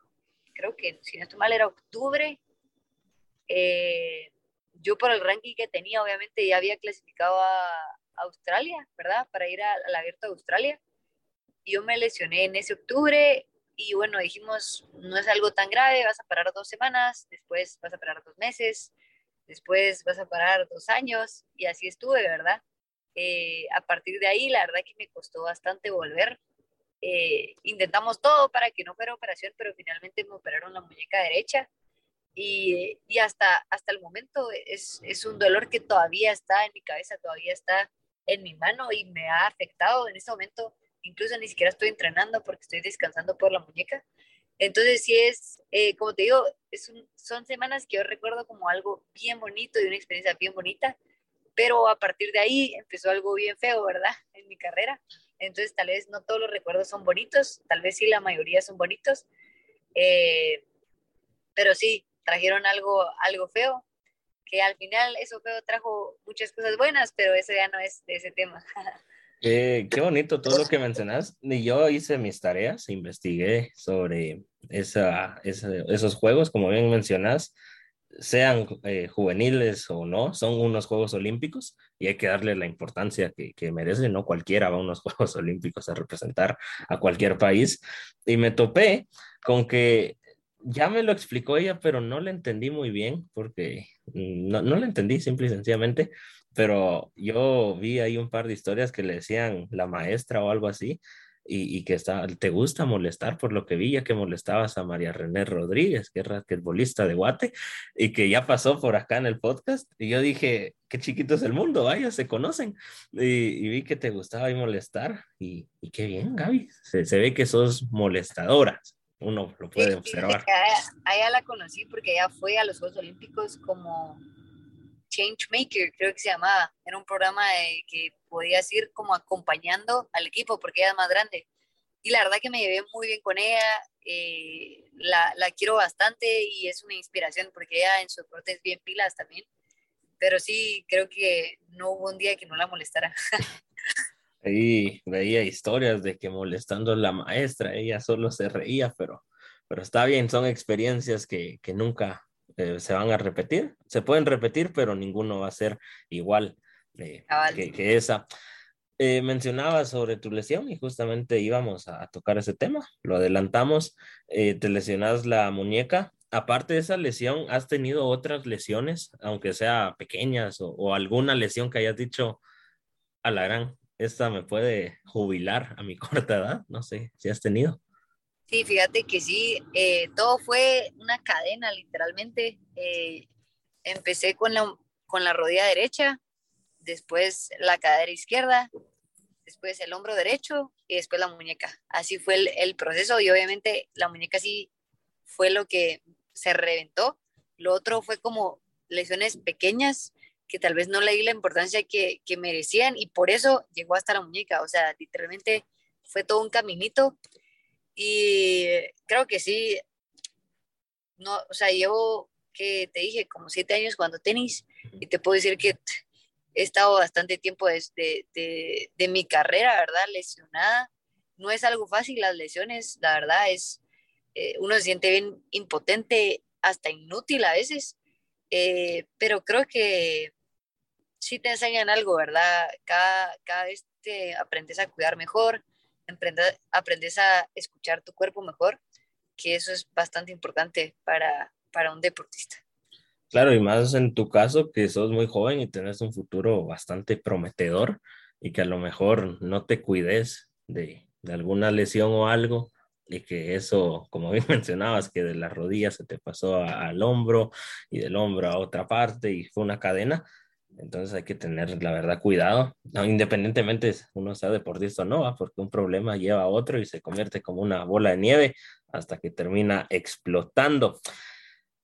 creo que, si no estoy mal, era octubre. Eh, yo por el ranking que tenía, obviamente, ya había clasificado a Australia, ¿verdad? Para ir al abierto de Australia yo me lesioné en ese octubre y bueno, dijimos, no es algo tan grave, vas a parar dos semanas, después vas a parar dos meses, después vas a parar dos años y así estuve, ¿verdad? Eh, a partir de ahí, la verdad que me costó bastante volver. Eh, intentamos todo para que no fuera operación, pero finalmente me operaron la muñeca derecha y, y hasta, hasta el momento es, es un dolor que todavía está en mi cabeza, todavía está en mi mano y me ha afectado en este momento incluso ni siquiera estoy entrenando porque estoy descansando por la muñeca. Entonces, sí es, eh, como te digo, es un, son semanas que yo recuerdo como algo bien bonito y una experiencia bien bonita, pero a partir de ahí empezó algo bien feo, ¿verdad? En mi carrera. Entonces, tal vez no todos los recuerdos son bonitos, tal vez sí la mayoría son bonitos, eh, pero sí, trajeron algo, algo feo, que al final eso feo trajo muchas cosas buenas, pero eso ya no es de ese tema. Eh, qué bonito todo lo que mencionas. Y yo hice mis tareas, investigué sobre esa, esa, esos juegos, como bien mencionas, sean eh, juveniles o no, son unos Juegos Olímpicos y hay que darle la importancia que, que merece. No cualquiera va a unos Juegos Olímpicos a representar a cualquier país. Y me topé con que ya me lo explicó ella, pero no le entendí muy bien porque no, no le entendí simple y sencillamente pero yo vi ahí un par de historias que le decían la maestra o algo así, y, y que está, te gusta molestar por lo que vi, ya que molestabas a María René Rodríguez, que es basquetbolista de Guate, y que ya pasó por acá en el podcast, y yo dije, qué chiquito es el mundo, vaya, se conocen, y, y vi que te gustaba ahí molestar, y, y qué bien, Gaby, se, se, ve que sos molestadora, uno lo puede sí, observar. A ella, a ella la conocí porque ella fue a los Juegos Olímpicos como Changemaker, creo que se llamaba. Era un programa que podías ir como acompañando al equipo porque ella es más grande. Y la verdad que me llevé muy bien con ella, eh, la, la, quiero bastante y es una inspiración porque ella en su deporte es bien pilas también. Pero sí, creo que no hubo un día que no la molestara. Ahí veía historias de que molestando a la maestra, ella solo se reía, pero, pero está bien, son experiencias que, que nunca eh, se van a repetir. Se pueden repetir, pero ninguno va a ser igual eh, que, que, esa. Eh, mencionabas sobre tu lesión y justamente íbamos a, tocar ese tema. Lo adelantamos, te lesionas la muñeca. Aparte de esa lesión, ¿has tenido otras lesiones, aunque sea pequeñas o, o alguna lesión que hayas dicho a la gran? esta me puede jubilar a mi corta edad. No sé si has tenido. Sí, fíjate que sí, eh, todo fue una cadena, literalmente. Eh, empecé con la, con la rodilla derecha, después la cadera izquierda, después el hombro derecho y después la muñeca. Así fue el, el proceso y obviamente la muñeca sí fue lo que se reventó. Lo otro fue como lesiones pequeñas que tal vez no le di la importancia que, que merecían y por eso llegó hasta la muñeca. O sea, literalmente fue todo un caminito y creo que sí, no, o sea, llevo, que te dije, como siete años jugando tenis y te puedo decir que he estado bastante tiempo de, de, de, mi carrera, ¿verdad? Lesionada. No es algo fácil las lesiones, la verdad es, eh, uno se siente bien impotente, hasta inútil a veces, eh, pero creo que sí te enseñan algo, ¿verdad? Cada, cada vez te aprendes a cuidar mejor, aprendes, aprendes a escuchar tu cuerpo mejor, que eso es bastante importante para, para un deportista. Claro, y más en tu caso, que sos muy joven y tenés un futuro bastante prometedor y que a lo mejor no te cuides de, de alguna lesión o algo y que eso, como bien mencionabas, que de la rodilla se te pasó al hombro y del hombro a otra parte y fue una cadena, entonces hay que tener, la verdad, cuidado, no, independientemente uno sea deportista o no, porque un problema lleva a otro y se convierte como una bola de nieve hasta que termina explotando.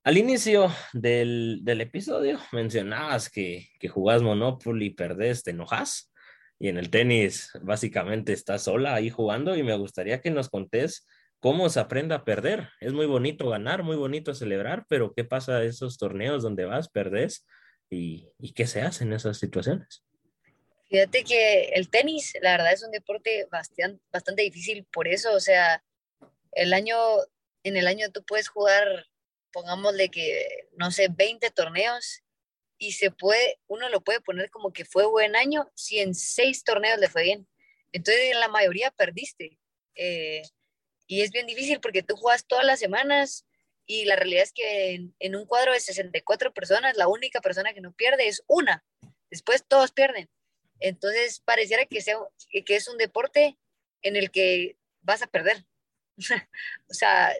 Al inicio del, del episodio mencionabas que, que jugás Monopoly, perdés, te enojas y en el tenis básicamente estás sola ahí jugando y me gustaría que nos contés cómo se aprende a perder. Es muy bonito ganar, muy bonito celebrar, pero ¿qué pasa en esos torneos donde vas, perdés? Y, qué se hace en esas situaciones. Fíjate que el tenis, la verdad, es un deporte bastante, bastante difícil por eso, o sea, el año, en el año tú puedes jugar, pongámosle que, no sé, 20 torneos y se puede, uno lo puede poner como que fue buen año si en seis torneos le fue bien. Entonces, en la mayoría perdiste. Eh, y es bien difícil porque tú juegas todas las semanas y la realidad es que en, un cuadro de 64 personas, la única persona que no pierde es una. Después todos pierden. Entonces, pareciera que, sea, que es un deporte en el que vas a perder. o sea,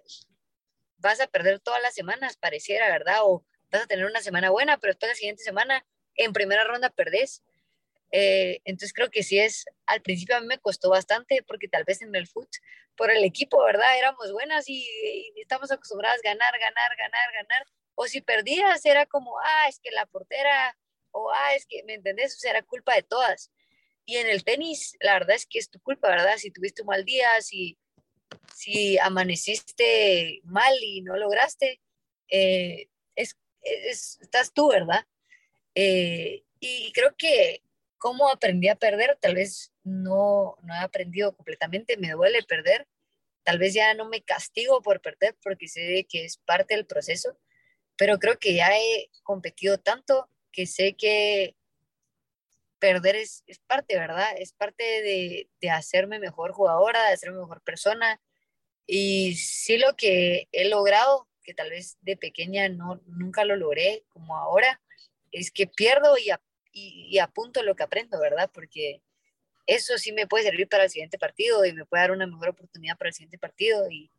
vas a perder todas las semanas, pareciera, ¿verdad? O vas a tener una semana buena, pero después la siguiente semana, en primera ronda, perdés. Eh, entonces creo que sí es, al principio a mí me costó bastante porque tal vez en el foot, por el equipo, ¿verdad? Éramos buenas y, estamos acostumbradas a ganar, ganar, ganar, ganar. O si perdías era como, ah, es que la portera, o ah, es que, ¿me entendés? O sea, era culpa de todas. Y en el tenis, la verdad es que es tu culpa, ¿verdad? Si tuviste un mal día, si, si amaneciste mal y no lograste, eh, es, estás tú, ¿verdad? Eh, y creo que ¿Cómo aprendí a perder? Tal vez no, no he aprendido completamente, me duele perder. Tal vez ya no me castigo por perder porque sé que es parte del proceso, pero creo que ya he competido tanto que sé que perder es, es parte, ¿verdad? Es parte de, de, hacerme mejor jugadora, de hacerme mejor persona. Y sí lo que he logrado, que tal vez de pequeña no, nunca lo logré como ahora, es que pierdo y, y, apunto lo que aprendo, ¿verdad? Porque eso sí me puede servir para el siguiente partido y me puede dar una mejor oportunidad para el siguiente partido y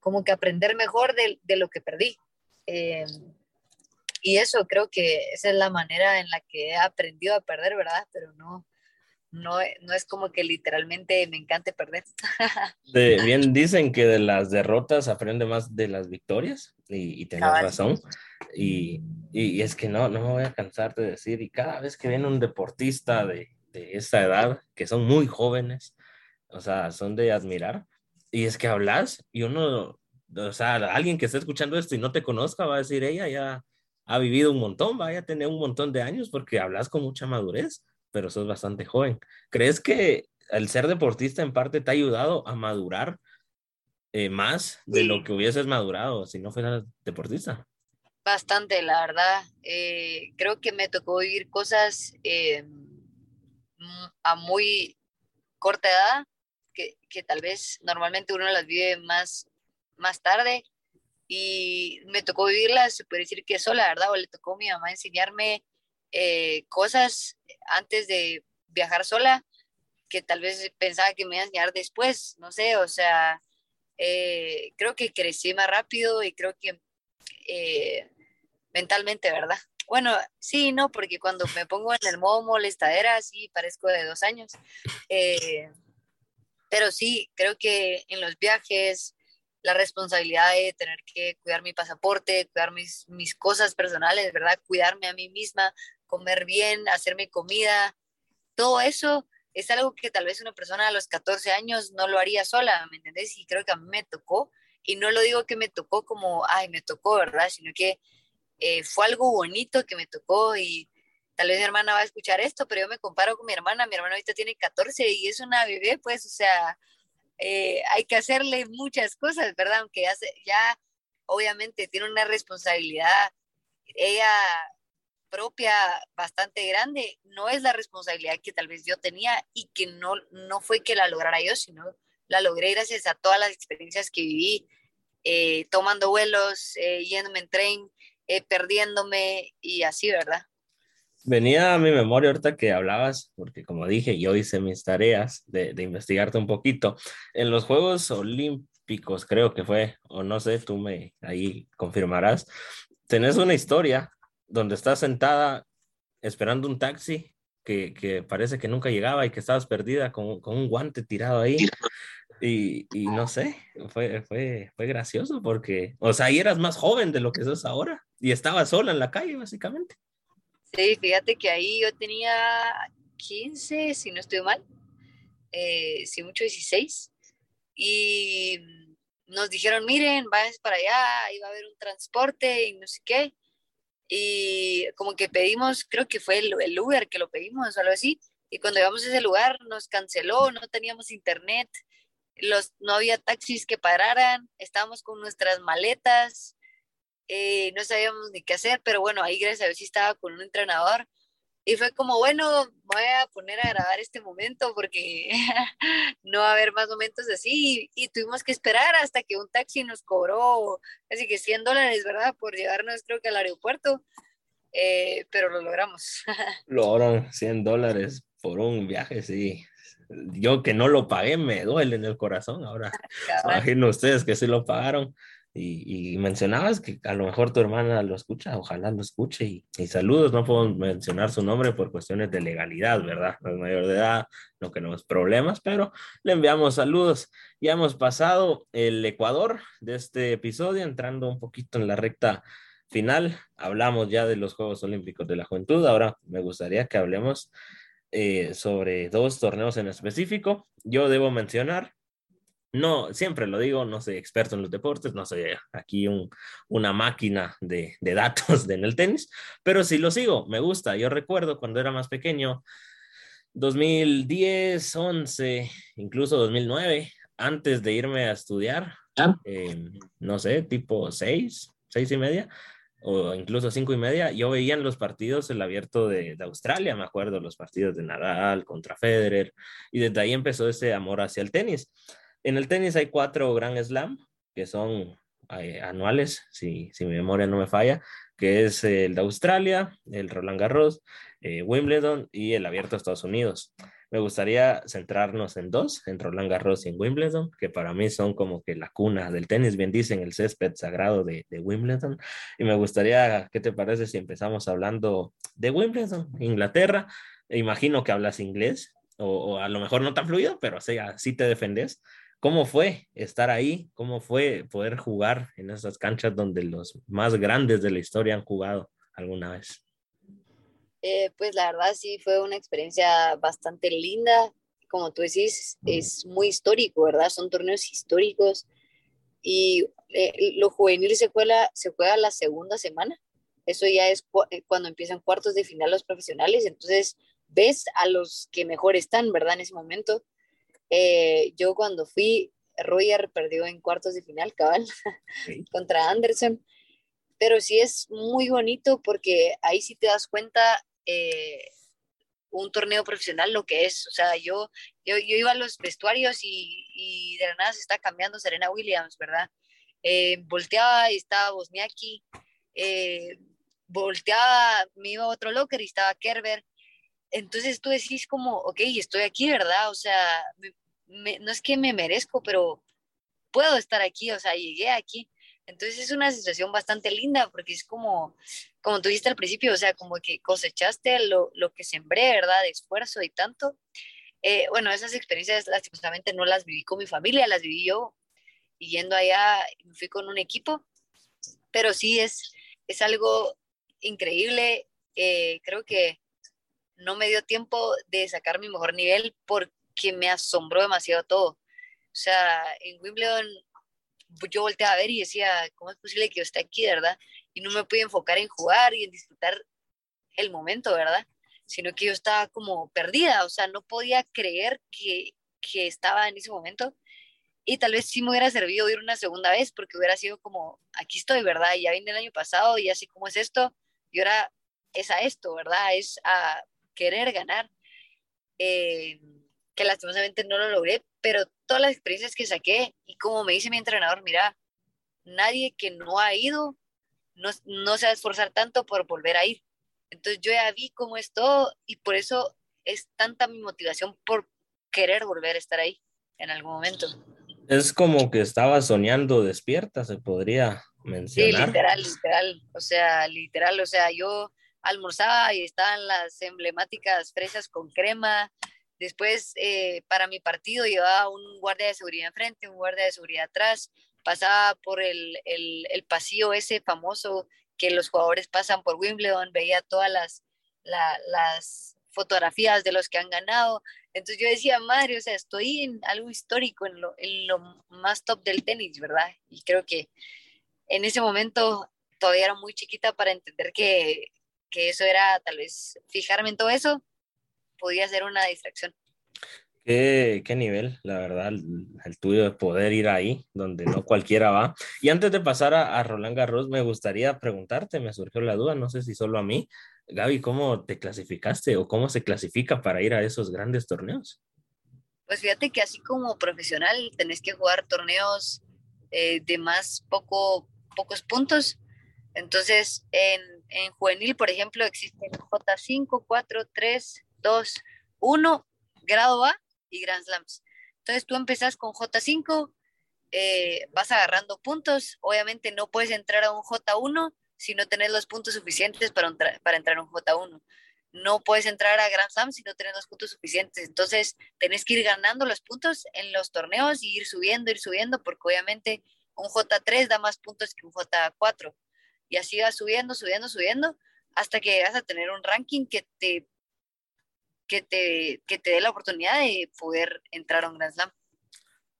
como que aprender mejor de, de lo que perdí. Eh, y eso creo que esa es la manera en la que he aprendido a perder, ¿verdad? Pero no, no, no es como que literalmente me encante perder. bien dicen que de las derrotas aprende más de las victorias y, y tienes razón. Y, y, es que no, no me voy a cansar de decir, y cada vez que viene un deportista de, de esa edad, que son muy jóvenes, o sea, son de admirar, y es que hablas y uno, o sea, alguien que esté escuchando esto y no te conozca va a decir, ella ya ha vivido un montón, vaya a tener un montón de años porque hablas con mucha madurez, pero sos bastante joven. ¿Crees que el ser deportista en parte te ha ayudado a madurar eh, más de lo que hubieses madurado si no fueras deportista? Bastante, la verdad. Eh, creo que me tocó vivir cosas eh, a muy corta edad, que, que, tal vez normalmente uno las vive más, más tarde y me tocó vivirlas, se puede decir que sola, ¿verdad? O le tocó a mi mamá enseñarme eh, cosas antes de viajar sola que tal vez pensaba que me iba a enseñar después, no sé, o sea, eh, creo que crecí más rápido y creo que eh, mentalmente, ¿verdad? Bueno, sí, no, porque cuando me pongo en el modo molestadera, sí, parezco de dos años. pero sí, creo que en los viajes, la responsabilidad de tener que cuidar mi pasaporte, cuidar mis, mis cosas personales, ¿verdad? Cuidarme a mí misma, comer bien, hacerme comida, todo eso es algo que tal vez una persona a los 14 años no lo haría sola, ¿me entendés? Y creo que a mí me tocó, y no lo digo que me tocó como, ay, me tocó, ¿verdad? Sino que eh, fue algo bonito que me tocó y tal vez mi hermana va a escuchar esto, pero yo me comparo con mi hermana, mi hermana ahorita tiene 14 y es una bebé, pues, o sea, eh, hay que hacerle muchas cosas, ¿verdad? Aunque ya, ya obviamente tiene una responsabilidad, ella propia bastante grande, no es la responsabilidad que tal vez yo tenía y que no, no fue que la lograra yo, sino la logré gracias a todas las experiencias que viví, eh, tomando vuelos, eh, yéndome en tren, perdiéndome y así, ¿verdad? Venía a mi memoria ahorita que hablabas, porque como dije, yo hice mis tareas de, de, investigarte un poquito. En los Juegos Olímpicos, creo que fue, o no sé, tú me ahí confirmarás, tenés una historia donde estás sentada esperando un taxi que, que parece que nunca llegaba y que estabas perdida con, con un guante tirado ahí. Y, y, no sé, fue, fue, fue gracioso porque, o sea, ahí eras más joven de lo que sos ahora y estabas sola en la calle, básicamente. Sí, fíjate que ahí yo tenía 15, si no estoy mal, eh, si mucho 16, y nos dijeron, miren, váyanse para allá, ahí a haber un transporte y no sé qué, y como que pedimos, creo que fue el, el Uber que lo pedimos o algo así, y cuando llegamos a ese lugar nos canceló, no teníamos internet, los, no había taxis que pararan, estábamos con nuestras maletas, eh, no sabíamos ni qué hacer, pero bueno, ahí gracias a Dios sí estaba con un entrenador y fue como, bueno, voy a poner a grabar este momento porque no va a haber más momentos así y, tuvimos que esperar hasta que un taxi nos cobró casi que 100 dólares, ¿verdad? Por llevarnos creo que al aeropuerto, eh, pero lo logramos. Lograron 100 dólares por un viaje, sí. Yo que no lo pagué me duele en el corazón ahora. Imagino ustedes que sí lo pagaron. Y, mencionabas que a lo mejor tu hermana lo escucha, ojalá lo escuche. Y, y, saludos, no puedo mencionar su nombre por cuestiones de legalidad, ¿verdad? No es mayor de edad, no queremos problemas, pero le enviamos saludos. Ya hemos pasado el Ecuador de este episodio, entrando un poquito en la recta final. Hablamos ya de los Juegos Olímpicos de la Juventud. Ahora me gustaría que hablemos eh, sobre dos torneos en específico. Yo debo mencionar no, siempre lo digo, no soy experto en los deportes, no soy aquí un, una máquina de, de datos de en el tenis, pero sí lo sigo, me gusta. Yo recuerdo cuando era más pequeño, 2010, 11, incluso 2009, antes de irme a estudiar, eh, no sé, tipo 6, 6 y media, o incluso cinco y media, yo veía en los partidos el abierto de, de, Australia, me acuerdo, los partidos de Nadal contra Federer, y desde ahí empezó ese amor hacia el tenis. En el tenis hay cuatro Grand Slam, que son eh, anuales, si, si, mi memoria no me falla, que es el de Australia, el Roland Garros, eh, Wimbledon y el Abierto de Estados Unidos. Me gustaría centrarnos en dos, en Roland Garros y en Wimbledon, que para mí son como que la cuna del tenis, bien dicen, el césped sagrado de, de Wimbledon. Y me gustaría, ¿qué te parece si empezamos hablando de Wimbledon, Inglaterra? Imagino que hablas inglés, o, a lo mejor no tan fluido, pero sí, así te defendes. ¿Cómo fue estar ahí? ¿Cómo fue poder jugar en esas canchas donde los más grandes de la historia han jugado alguna vez? Eh, pues la verdad sí fue una experiencia bastante linda. Como tú decís, es muy histórico, ¿verdad? Son torneos históricos y eh, lo juvenil se juega, se juega la segunda semana. Eso ya es eh, cuando empiezan cuartos de final los profesionales. Entonces ves a los que mejor están, ¿verdad? En ese momento. Yo cuando fui, Roger perdió en cuartos de final, cabal, contra Anderson. Pero sí es muy bonito porque ahí sí te das cuenta eh, un torneo profesional lo que es. O sea, yo, yo, yo iba a los vestuarios y, y, de la nada se está cambiando Serena Williams, ¿verdad? Eh, volteaba y estaba Bosniaki, eh, volteaba, me iba a otro locker y estaba Kerber. Entonces tú decís como, ok, estoy aquí, ¿verdad? O sea, no es que me merezco, pero puedo estar aquí, o sea, llegué aquí. Entonces es una situación bastante linda porque es como, como tú dijiste al principio, o sea, como que cosechaste lo, lo que sembré, ¿verdad? De esfuerzo y tanto. Eh, bueno, esas experiencias lastimosamente no las viví con mi familia, las viví yo y yendo allá me fui con un equipo, pero sí es, es algo increíble. Eh, creo que no me dio tiempo de sacar mi mejor nivel porque me asombró demasiado todo. O sea, en Wimbledon yo volteaba a ver y decía, ¿cómo es posible que yo esté aquí, verdad? Y no me pude enfocar en jugar y en disfrutar el momento, ¿verdad? Sino que yo estaba como perdida, o sea, no podía creer que, que estaba en ese momento. Y tal vez sí me hubiera servido ir una segunda vez porque hubiera sido como, aquí estoy, ¿verdad? Y ya vine el año pasado y así como es esto, y ahora es a esto, ¿verdad? Es a querer ganar. Eh, que lastimosamente no lo logré, pero todas las experiencias que saqué y como me dice mi entrenador, mira, nadie que no ha ido no, no se va a esforzar tanto por volver a ir. Entonces yo ya vi cómo es todo y por eso es tanta mi motivación por querer volver a estar ahí en algún momento. Es como que estaba soñando despierta, se podría mencionar. Sí, literal, literal. O sea, literal, o sea, yo almorzaba y estaban las emblemáticas fresas con crema, Después, eh, para mi partido, llevaba un guardia de seguridad enfrente, un guardia de seguridad atrás, pasaba por el, el, pasillo ese famoso que los jugadores pasan por Wimbledon, veía todas las, las fotografías de los que han ganado. Entonces yo decía, madre, o sea, estoy en algo histórico, en lo, en lo más top del tenis, ¿verdad? Y creo que en ese momento todavía era muy chiquita para entender que, que eso era tal vez fijarme en todo eso podía ser una distracción. Qué, qué, nivel, la verdad, el, tuyo de poder ir ahí, donde no cualquiera va. Y antes de pasar a, a, Roland Garros, me gustaría preguntarte, me surgió la duda, no sé si solo a mí, Gaby, ¿cómo te clasificaste o cómo se clasifica para ir a esos grandes torneos? Pues fíjate que así como profesional tenés que jugar torneos eh, de más poco, pocos puntos. Entonces, en, en juvenil, por ejemplo, existen J5, 4, 3, 2, 1, grado A y Grand Slams. Entonces tú empezás con J5, eh, vas agarrando puntos, obviamente no puedes entrar a un J1 si no tenés los puntos suficientes para, para entrar a un J1. No puedes entrar a Grand Slam si no tenés los puntos suficientes. Entonces, tenés que ir ganando los puntos en los torneos y ir subiendo, ir subiendo, porque obviamente un J3 da más puntos que un J4. Y así vas subiendo, subiendo, subiendo, hasta que llegas a tener un ranking que te que te, que te dé la oportunidad de poder entrar a un Grand Slam.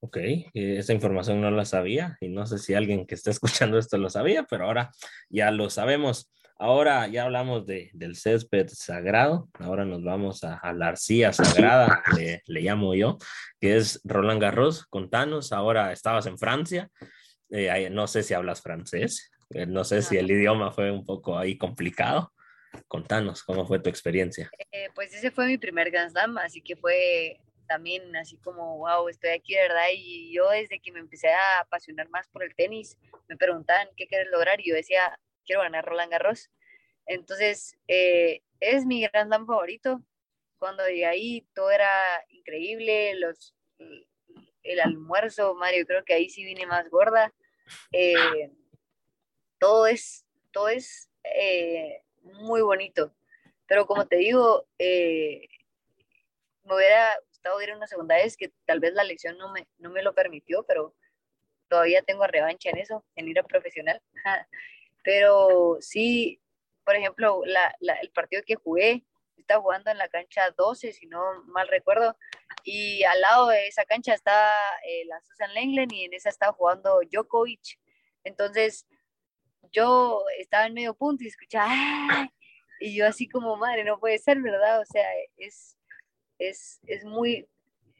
Ok, eh, esa información no la sabía y no sé si alguien que está escuchando esto lo sabía, pero ahora ya lo sabemos. Ahora ya hablamos de, del césped sagrado, ahora nos vamos a, la arcilla sagrada, le, le, llamo yo, que es Roland Garros. Contanos, ahora estabas en Francia, eh, no sé si hablas francés, eh, no sé si el idioma fue un poco ahí complicado. Contanos, ¿cómo fue tu experiencia? Eh, pues ese fue mi primer Grand Slam, así que fue también así como, wow, estoy aquí, verdad. Y yo desde que me empecé a apasionar más por el tenis, me preguntaban qué quieres lograr y yo decía, quiero ganar Roland Garros. Entonces, eh, es mi Grand Slam favorito. Cuando llegué ahí, todo era increíble, los, el almuerzo, Mario, creo que ahí sí vine más gorda. Eh, todo es, todo es muy bonito. Pero como te digo, eh, me hubiera gustado ir una segunda vez, que tal vez la lección no me, no me lo permitió, pero todavía tengo revancha en eso, en ir a profesional. pero sí, por ejemplo, la, el partido que jugué, estaba jugando en la cancha 12, si no mal recuerdo, y al lado de esa cancha está eh, la Susan Lenglen y en esa estaba jugando Djokovic. Entonces, yo estaba en medio punto y escuchaba, y yo así como, madre, no puede ser, ¿verdad? O sea, es, es, es muy,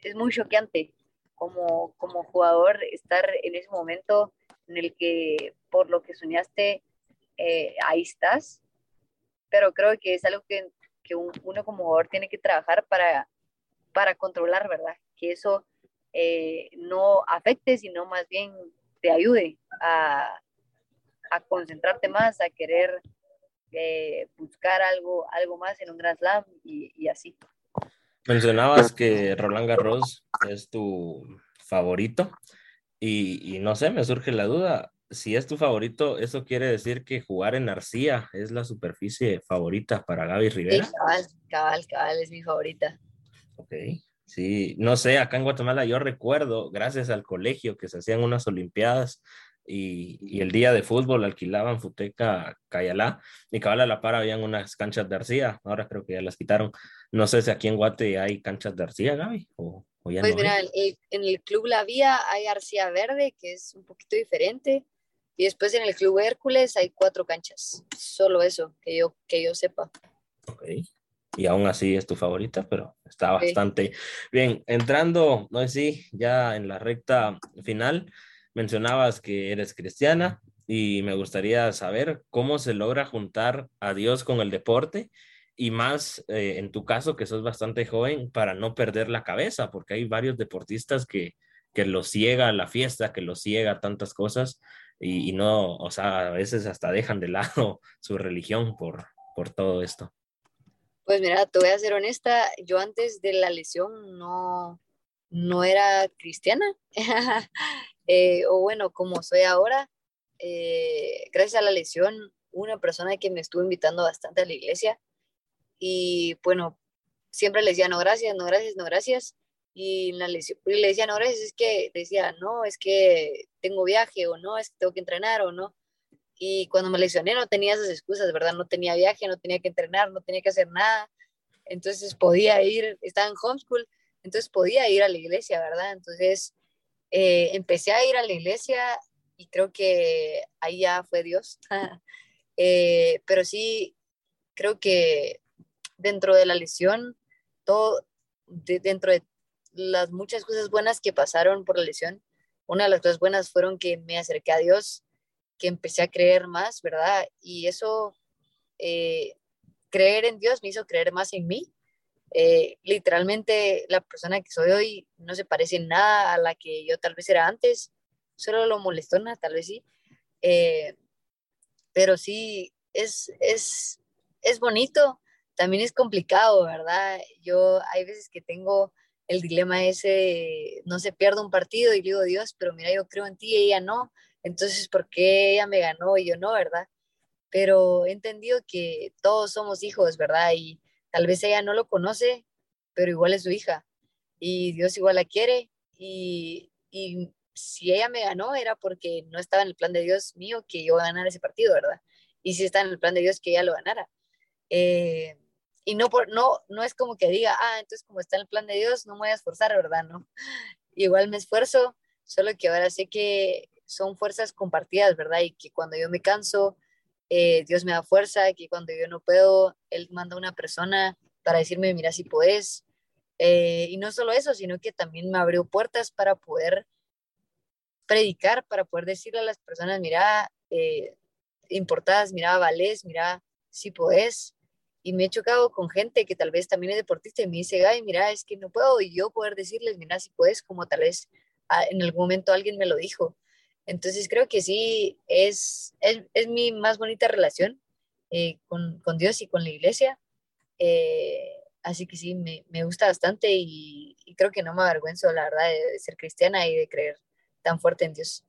es muy choqueante como, como jugador estar en ese momento en el que por lo que soñaste, eh, ahí estás. Pero creo que es algo que, que uno como jugador tiene que trabajar para, para controlar, ¿verdad? Que eso eh, no afecte, sino más bien te ayude a, a concentrarte más, a querer eh, buscar algo, algo más en un Grand Slam y, y así. Mencionabas que Roland Garros es tu favorito y, y, no sé, me surge la duda, si es tu favorito, ¿eso quiere decir que jugar en Arcía es la superficie favorita para Gaby Rivera? Sí, cabal, cabal, cabal, es mi favorita. Ok, sí, no sé, acá en Guatemala yo recuerdo, gracias al colegio, que se hacían unas olimpiadas y, el día de fútbol alquilaban Futeca Cayalá y cabal a la par habían unas canchas de arcilla, ahora creo que ya las quitaron. No sé si aquí en Guate hay canchas de arcilla, Gaby, o, ya pues mira, en el Club La Vía hay arcilla verde, que es un poquito diferente, y después en el Club Hércules hay cuatro canchas, solo eso, que yo, que yo sepa. Ok, y aún así es tu favorita, pero está bastante bien. Entrando, no sé si ya en la recta final, mencionabas que eres cristiana y me gustaría saber cómo se logra juntar a Dios con el deporte y más eh, en tu caso que sos bastante joven para no perder la cabeza, porque hay varios deportistas que, que los ciega la fiesta, que los ciega tantas cosas y, y, no, o sea, a veces hasta dejan de lado su religión por, por todo esto. Pues mira, te voy a ser honesta, yo antes de la lesión no, no era cristiana. Eh, o bueno, como soy ahora, eh, gracias a la lesión, una persona que me estuvo invitando bastante a la iglesia y bueno, siempre le decía no gracias, no gracias, no gracias. Y, la lesión, y le decía no gracias, es que decía no, es que tengo viaje o no, es que tengo que entrenar o no. Y cuando me lesioné no tenía esas excusas, ¿verdad? No tenía viaje, no tenía que entrenar, no tenía que hacer nada. Entonces podía ir, estaba en homeschool, entonces podía ir a la iglesia, ¿verdad? Entonces eh, empecé a ir a la iglesia y creo que ahí ya fue Dios. eh, pero sí, creo que dentro de la lesión, todo, de, dentro de las muchas cosas buenas que pasaron por la lesión, una de las cosas buenas fueron que me acerqué a Dios, que empecé a creer más, ¿verdad? Y eso, eh, creer en Dios me hizo creer más en mí eh, literalmente la persona que soy hoy no se parece en nada a la que yo tal vez era antes, solo lo molestona, tal vez sí. Eh, pero sí, es, es, es bonito, también es complicado, ¿verdad? Yo hay veces que tengo el dilema ese, no se pierde un partido y digo, Dios, pero mira, yo creo en ti y ella no, entonces, ¿por qué ella me ganó y yo no, verdad? Pero he entendido que todos somos hijos, ¿verdad? Y Tal vez ella no lo conoce, pero igual es su hija y Dios igual la quiere y, y si ella me ganó era porque no estaba en el plan de Dios mío que yo ganara ese partido, ¿verdad? Y si está en el plan de Dios que ella lo ganara. Eh, y no, por, no, no es como que diga, ah, entonces como está en el plan de Dios, no me voy a esforzar, ¿verdad? No. Igual me esfuerzo, solo que ahora sé que son fuerzas compartidas, ¿verdad? Y que cuando yo me canso, eh, Dios me da fuerza, que cuando yo no puedo, Él manda una persona para decirme, mira si puedes. Eh, y no solo eso, sino que también me abrió puertas para poder predicar, para poder decirle a las personas, mira, eh, importadas, mira, vales, mira, si puedes. Y me he chocado con gente que tal vez también es deportista y me dice, ay, mira, es que no puedo. Y yo poder decirles, mira, si puedes, como tal vez ah, en algún momento alguien me lo dijo. Entonces creo que sí, es, es, es mi más bonita relación eh, con, con, Dios y con la iglesia. Eh, así que sí, me, me gusta bastante y, y, creo que no me avergüenzo, la verdad, de, de, ser cristiana y de creer tan fuerte en Dios.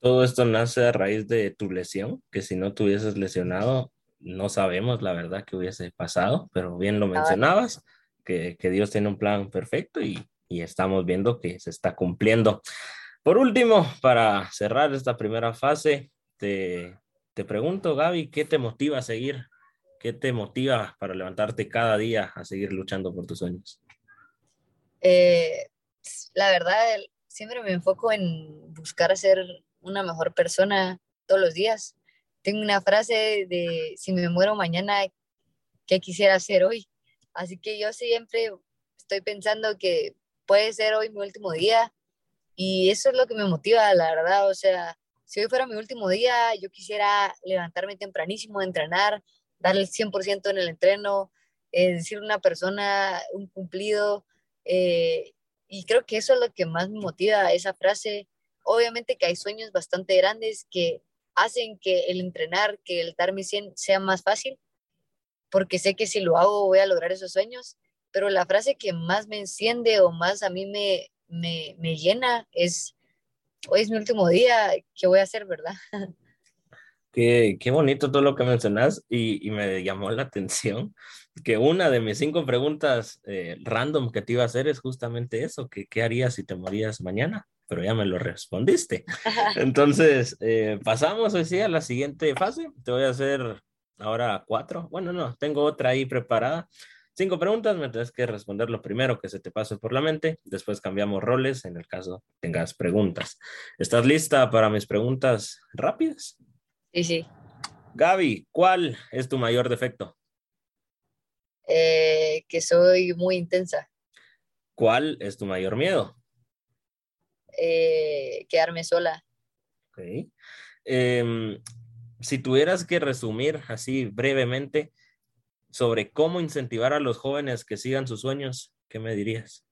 Todo esto nace a raíz de tu lesión, que si no te hubieses lesionado, no sabemos la verdad que hubiese pasado, pero bien lo mencionabas, que, que Dios tiene un plan perfecto y, y estamos viendo que se está cumpliendo. Por último, para cerrar esta primera fase, te, pregunto, Gaby, ¿qué te motiva a seguir? ¿Qué te motiva para levantarte cada día a seguir luchando por tus sueños? Eh, la verdad, siempre me enfoco en buscar ser una mejor persona todos los días. Tengo una frase de, si me muero mañana, ¿qué quisiera hacer hoy? Así que yo siempre estoy pensando que puede ser hoy mi último día y eso es lo que me motiva, la verdad. O sea, si hoy fuera mi último día, yo quisiera levantarme tempranísimo, entrenar, darle el 100% en el entreno, eh, decir una persona un cumplido. Eh, y creo que eso es lo que más me motiva, esa frase. Obviamente que hay sueños bastante grandes que hacen que el entrenar, que el darme 100 sea más fácil, porque sé que si lo hago voy a lograr esos sueños, pero la frase que más me enciende o más a mí me, me, me llena es, hoy es mi último día, ¿qué voy a hacer, verdad? Qué, qué bonito todo lo que mencionas y, y, me llamó la atención que una de mis cinco preguntas eh, random que te iba a hacer es justamente eso, que qué harías si te morías mañana, pero ya me lo respondiste. Entonces, eh, pasamos hoy sí a la siguiente fase. Te voy a hacer ahora cuatro. Bueno, no, tengo otra ahí preparada. Cinco preguntas, me tienes que responder lo primero que se te pase por la mente, después cambiamos roles en el caso tengas preguntas. ¿Estás lista para mis preguntas rápidas? Sí, sí. Gaby, ¿cuál es tu mayor defecto? Eh, que soy muy intensa. ¿Cuál es tu mayor miedo? Eh, quedarme sola. Ok. Eh, si tuvieras que resumir así brevemente sobre cómo incentivar a los jóvenes que sigan sus sueños, ¿qué me dirías?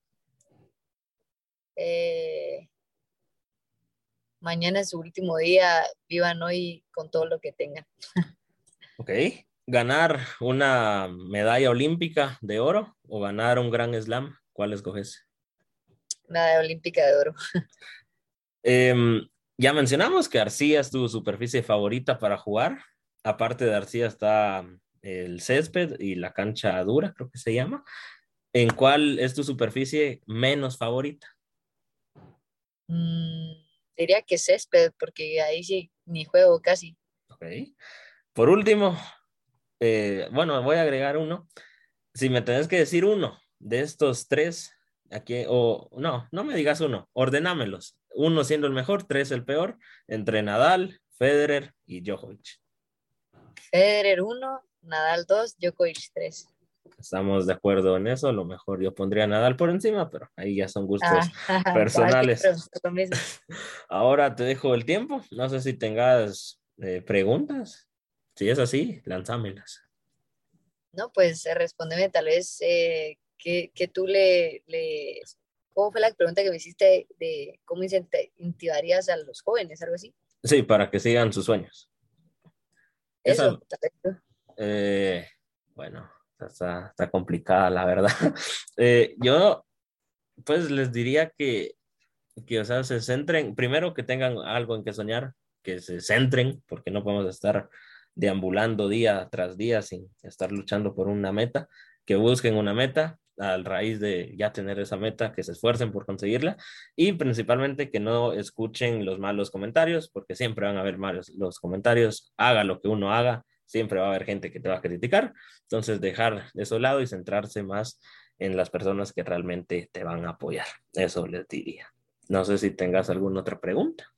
Eh, mañana es su último día, vivan hoy con todo lo que tengan. Ok. ¿Ganar una medalla olímpica de oro o ganar un gran slam? ¿Cuál escoges? Medalla olímpica de oro. Eh, ya mencionamos que Arcía es tu superficie favorita para jugar. Aparte de Arcía está el césped y la cancha dura, creo que se llama. ¿En cuál es tu superficie menos favorita? Mm, diría que césped, porque ahí sí ni juego casi. Ok. Por último, eh, bueno, voy a agregar uno. Si me tenés que decir uno de estos tres, aquí, o no, no me digas uno, ordenámelos. Uno siendo el mejor, tres el peor, entre Nadal, Federer y Djokovic. Federer 1, Nadal 2, Djokovic 3. Estamos de acuerdo en eso. A lo mejor yo pondría Nadal por encima, pero ahí ya son gustos ah, personales. Ahora te dejo el tiempo. No sé si tengas eh, preguntas. Si es así, lánzamelas. No, pues eh, respóndeme tal vez eh, que, que, tú le, le, ¿Cómo fue la pregunta que me hiciste de cómo incentivarías a los jóvenes, algo así? Sí, para que sigan sus sueños. Eso, Esa, eh, bueno, está, está, complicada, la verdad. Eh, yo, pues les diría que, que, o sea, se centren, primero que tengan algo en que soñar, que se centren, porque no podemos estar deambulando día tras día sin estar luchando por una meta, que busquen una meta al raíz de ya tener esa meta, que se esfuercen por conseguirla y principalmente que no escuchen los malos comentarios, porque siempre van a haber malos los comentarios, haga lo que uno haga, siempre va a haber gente que te va a criticar. Entonces, dejar de su lado y centrarse más en las personas que realmente te van a apoyar. Eso les diría. No sé si tengas alguna otra pregunta.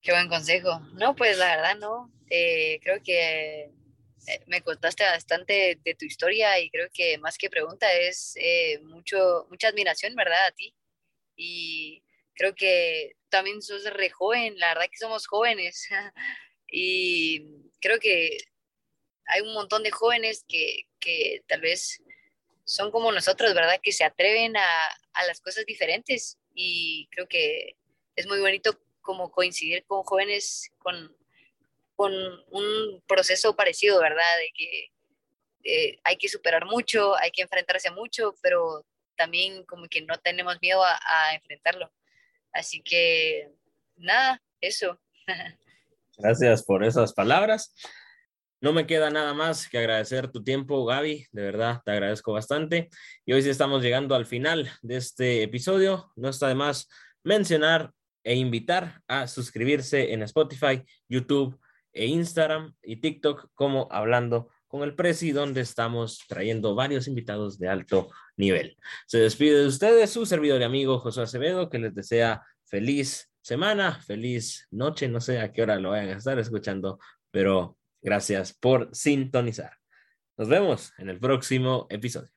Qué buen consejo. No, pues la verdad no. Eh, creo que eh, me contaste bastante de tu historia y creo que más que pregunta es eh, mucho, mucha admiración, ¿verdad? A ti. Y creo que también sos re joven, la verdad que somos jóvenes. y creo que hay un montón de jóvenes que, que tal vez son como nosotros, ¿verdad? Que se atreven a, a, las cosas diferentes y creo que es muy bonito como coincidir con jóvenes con, con un proceso parecido, ¿verdad? De que eh, hay que superar mucho, hay que enfrentarse mucho, pero también como que no tenemos miedo a, a enfrentarlo. Así que nada, eso. Gracias por esas palabras. No me queda nada más que agradecer tu tiempo, Gaby. De verdad, te agradezco bastante. Y hoy sí estamos llegando al final de este episodio. No está de más mencionar e invitar a suscribirse en Spotify, YouTube e Instagram y TikTok como Hablando con el Presi, donde estamos trayendo varios invitados de alto nivel. Se despide de ustedes su servidor y amigo José Acevedo, que les desea feliz semana, feliz noche, no sé a qué hora lo vayan a estar escuchando, pero gracias por sintonizar. Nos vemos en el próximo episodio.